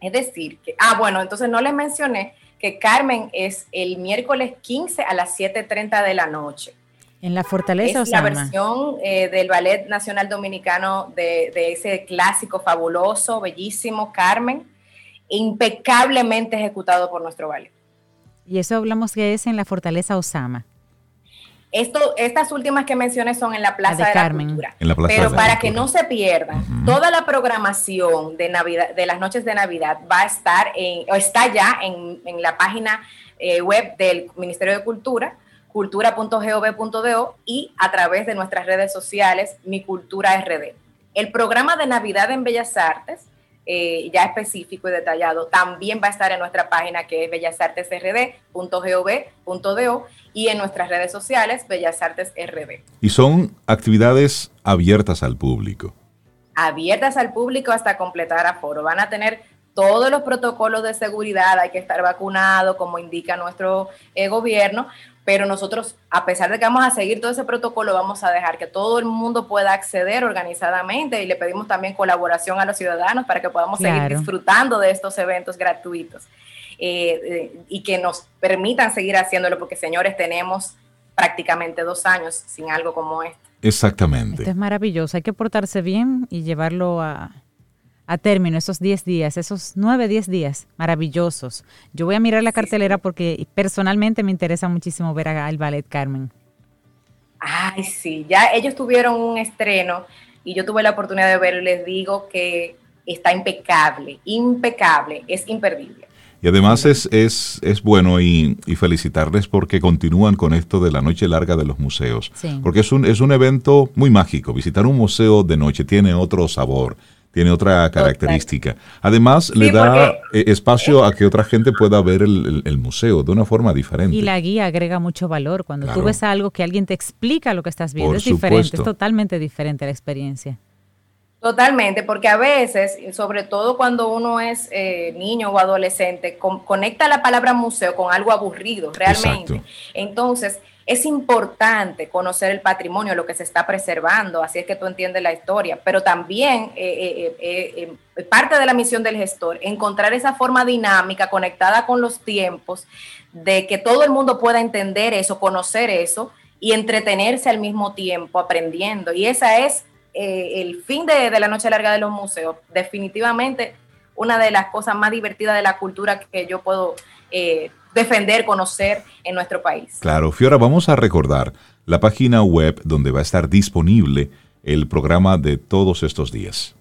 Es decir, que, ah, bueno, entonces no les mencioné que Carmen es el miércoles 15 a las 7.30 de la noche. En la Fortaleza. Es la versión eh, del Ballet Nacional Dominicano de, de ese clásico fabuloso, bellísimo, Carmen, impecablemente ejecutado por nuestro ballet. Y eso hablamos que es en la Fortaleza Osama. Esto, estas últimas que mencioné son en la Plaza de, la Cultura. Pero para que no se pierdan, toda la programación de Navidad, de las noches de Navidad va a estar en, o está ya en, la página eh, web del Ministerio de Cultura, cultura.gov.do y a través de nuestras redes sociales, Mi Cultura RD. El programa de Navidad en Bellas Artes eh, ya específico y detallado, también va a estar en nuestra página que es bellasartesrd.gov.do y en nuestras redes sociales Bellas Artes RD. Y son actividades abiertas al público. Abiertas al público hasta completar aforo. Van a tener todos los protocolos de seguridad, hay que estar vacunado, como indica nuestro eh, gobierno, pero nosotros, a pesar de que vamos a seguir todo ese protocolo, vamos a dejar que todo el mundo pueda acceder organizadamente y le pedimos también colaboración a los ciudadanos para que podamos seguir disfrutando de estos eventos gratuitos eh, eh, y que nos permitan seguir haciéndolo, porque señores, tenemos prácticamente dos años sin algo como esto. Exactamente. Esto es maravilloso, hay que portarse bien y llevarlo a, a término esos 10 días, esos 9, 10 días maravillosos. Yo voy a mirar la cartelera porque personalmente me interesa muchísimo ver al ballet Carmen. Ay, sí, ya ellos tuvieron un estreno y yo tuve la oportunidad de verlo y les digo que está impecable, impecable, es imperdible. Y además es, es, es bueno y, felicitarles porque continúan con esto de la noche larga de los museos. Porque es un, es un evento muy mágico. Visitar un museo de noche tiene otro sabor tiene otra característica. Además, le da eh, espacio a que otra gente pueda ver el, museo de una forma diferente. Y la guía agrega mucho valor. Cuando tú ves algo que alguien te explica lo que estás viendo, es diferente, es totalmente diferente la experiencia. Totalmente, porque a veces, sobre todo cuando uno es eh, niño o adolescente, conecta la palabra museo con algo aburrido, realmente. Entonces, es importante conocer el patrimonio, lo que se está preservando, así es que tú entiendes la historia, pero también eh, eh, eh, parte de la misión del gestor, encontrar esa forma dinámica conectada con los tiempos, de que todo el mundo pueda entender eso, conocer eso y entretenerse al mismo tiempo aprendiendo. Y esa es el fin de, la noche larga de los museos, definitivamente una de las cosas más divertidas de la cultura que yo puedo defender, conocer en nuestro país. Claro, Fiora, vamos a recordar la página web donde va a estar disponible el programa de todos estos días.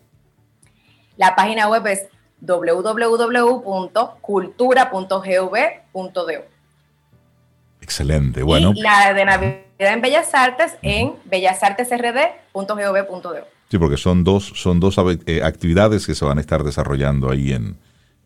La página web es www.cultura.gov.do. Excelente, bueno. Y la de Navidad en Bellas Artes en bellasartesrd.gov.do. Sí, porque son dos, son dos eh, actividades que se van a estar desarrollando ahí en,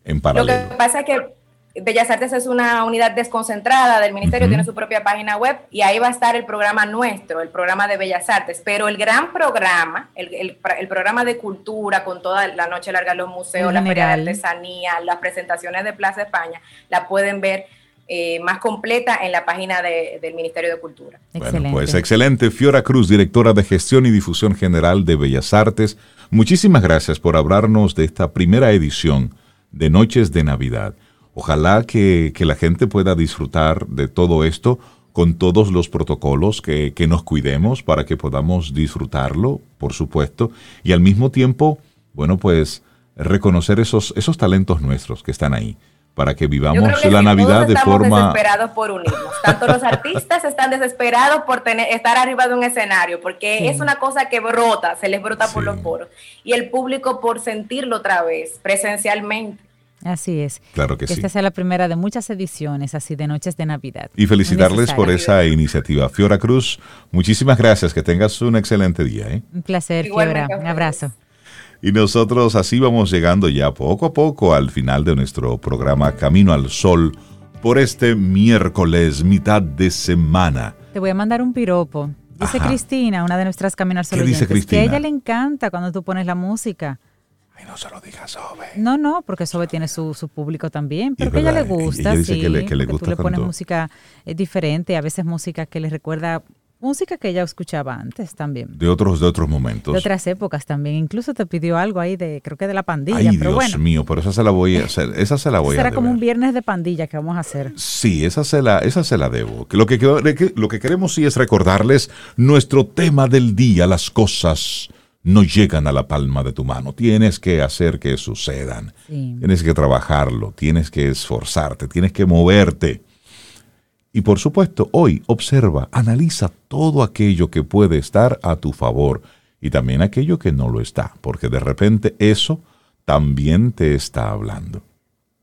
en paralelo. Lo que pasa es que Bellas Artes es una unidad desconcentrada del ministerio, tiene su propia página web y ahí va a estar el programa nuestro, el programa de Bellas Artes. Pero el gran programa, el, programa de cultura con toda la noche larga, los museos, la feria de artesanía, las presentaciones de Plaza España, la pueden ver eh, más completa en la página del Ministerio de Cultura. Bueno, pues excelente. Fiora Cruz, directora de Gestión y Difusión General de Bellas Artes, muchísimas gracias por hablarnos de esta primera edición de Noches de Navidad. Ojalá que, la gente pueda disfrutar de todo esto con todos los protocolos, que, nos cuidemos para que podamos disfrutarlo, por supuesto, y al mismo tiempo, bueno, pues reconocer esos, esos talentos nuestros que están ahí para que vivamos la Navidad de forma... desesperados por unirnos. Tanto los artistas están desesperados por tener, estar arriba de un escenario, porque es una cosa que brota, se les brota por los poros. Y el público por sentirlo otra vez, presencialmente. Así es. Claro que, que Esta sea la primera de muchas ediciones así de Noches de Navidad. Y felicitarles por esa iniciativa. Fiora Cruz, muchísimas gracias. Que tengas un excelente día. ¿eh? Un placer, Fiora. Un abrazo. Y nosotros así vamos llegando ya poco a poco al final de nuestro programa Camino al Sol por este miércoles, mitad de semana. Te voy a mandar un piropo. Dice Cristina, una de nuestras Camino al Sol, ¿Qué dice Cristina? que a ella le encanta cuando tú pones la música. Ay, no se lo digas, Sobe. No, no, porque Sobe tiene su, su público también, pero que a ella le gusta, ella dice sí, que le, que le gusta tú le pones cuando- música eh, diferente, a veces música que le recuerda música que ella escuchaba antes también. de otros de otros momentos. De otras épocas también. Incluso te pidió algo ahí de, creo que de la pandilla, Ay, pero Dios bueno. mío, pero esa se la voy a (laughs) hacer, esa se la voy Será a como un viernes de pandilla que vamos a hacer. Sí, esa se la, esa se la debo. Que lo, que, que- lo que queremos sí es recordarles nuestro tema del día, las cosas no llegan a la palma de tu mano. Tienes que hacer que sucedan. Sí. Tienes que trabajarlo, tienes que esforzarte, tienes que moverte. Y por supuesto, hoy observa, analiza todo aquello que puede estar a tu favor y también aquello que no lo está, porque de repente eso también te está hablando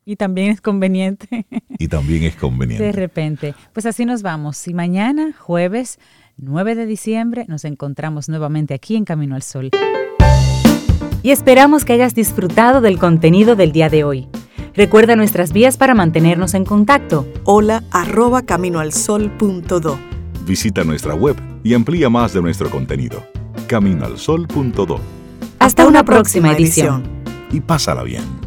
Y también es conveniente y también es de conveniente. repente. Pues así nos vamos. Y mañana, jueves 9 de diciembre, nos encontramos nuevamente aquí en Camino al Sol. Y esperamos que hayas disfrutado del contenido del día de hoy. Recuerda nuestras vías para mantenernos en contacto. Hola arroba caminoalsol.do. Visita nuestra web y amplía más de nuestro contenido. Caminoalsol.do Hasta una próxima edición. y pásala bien.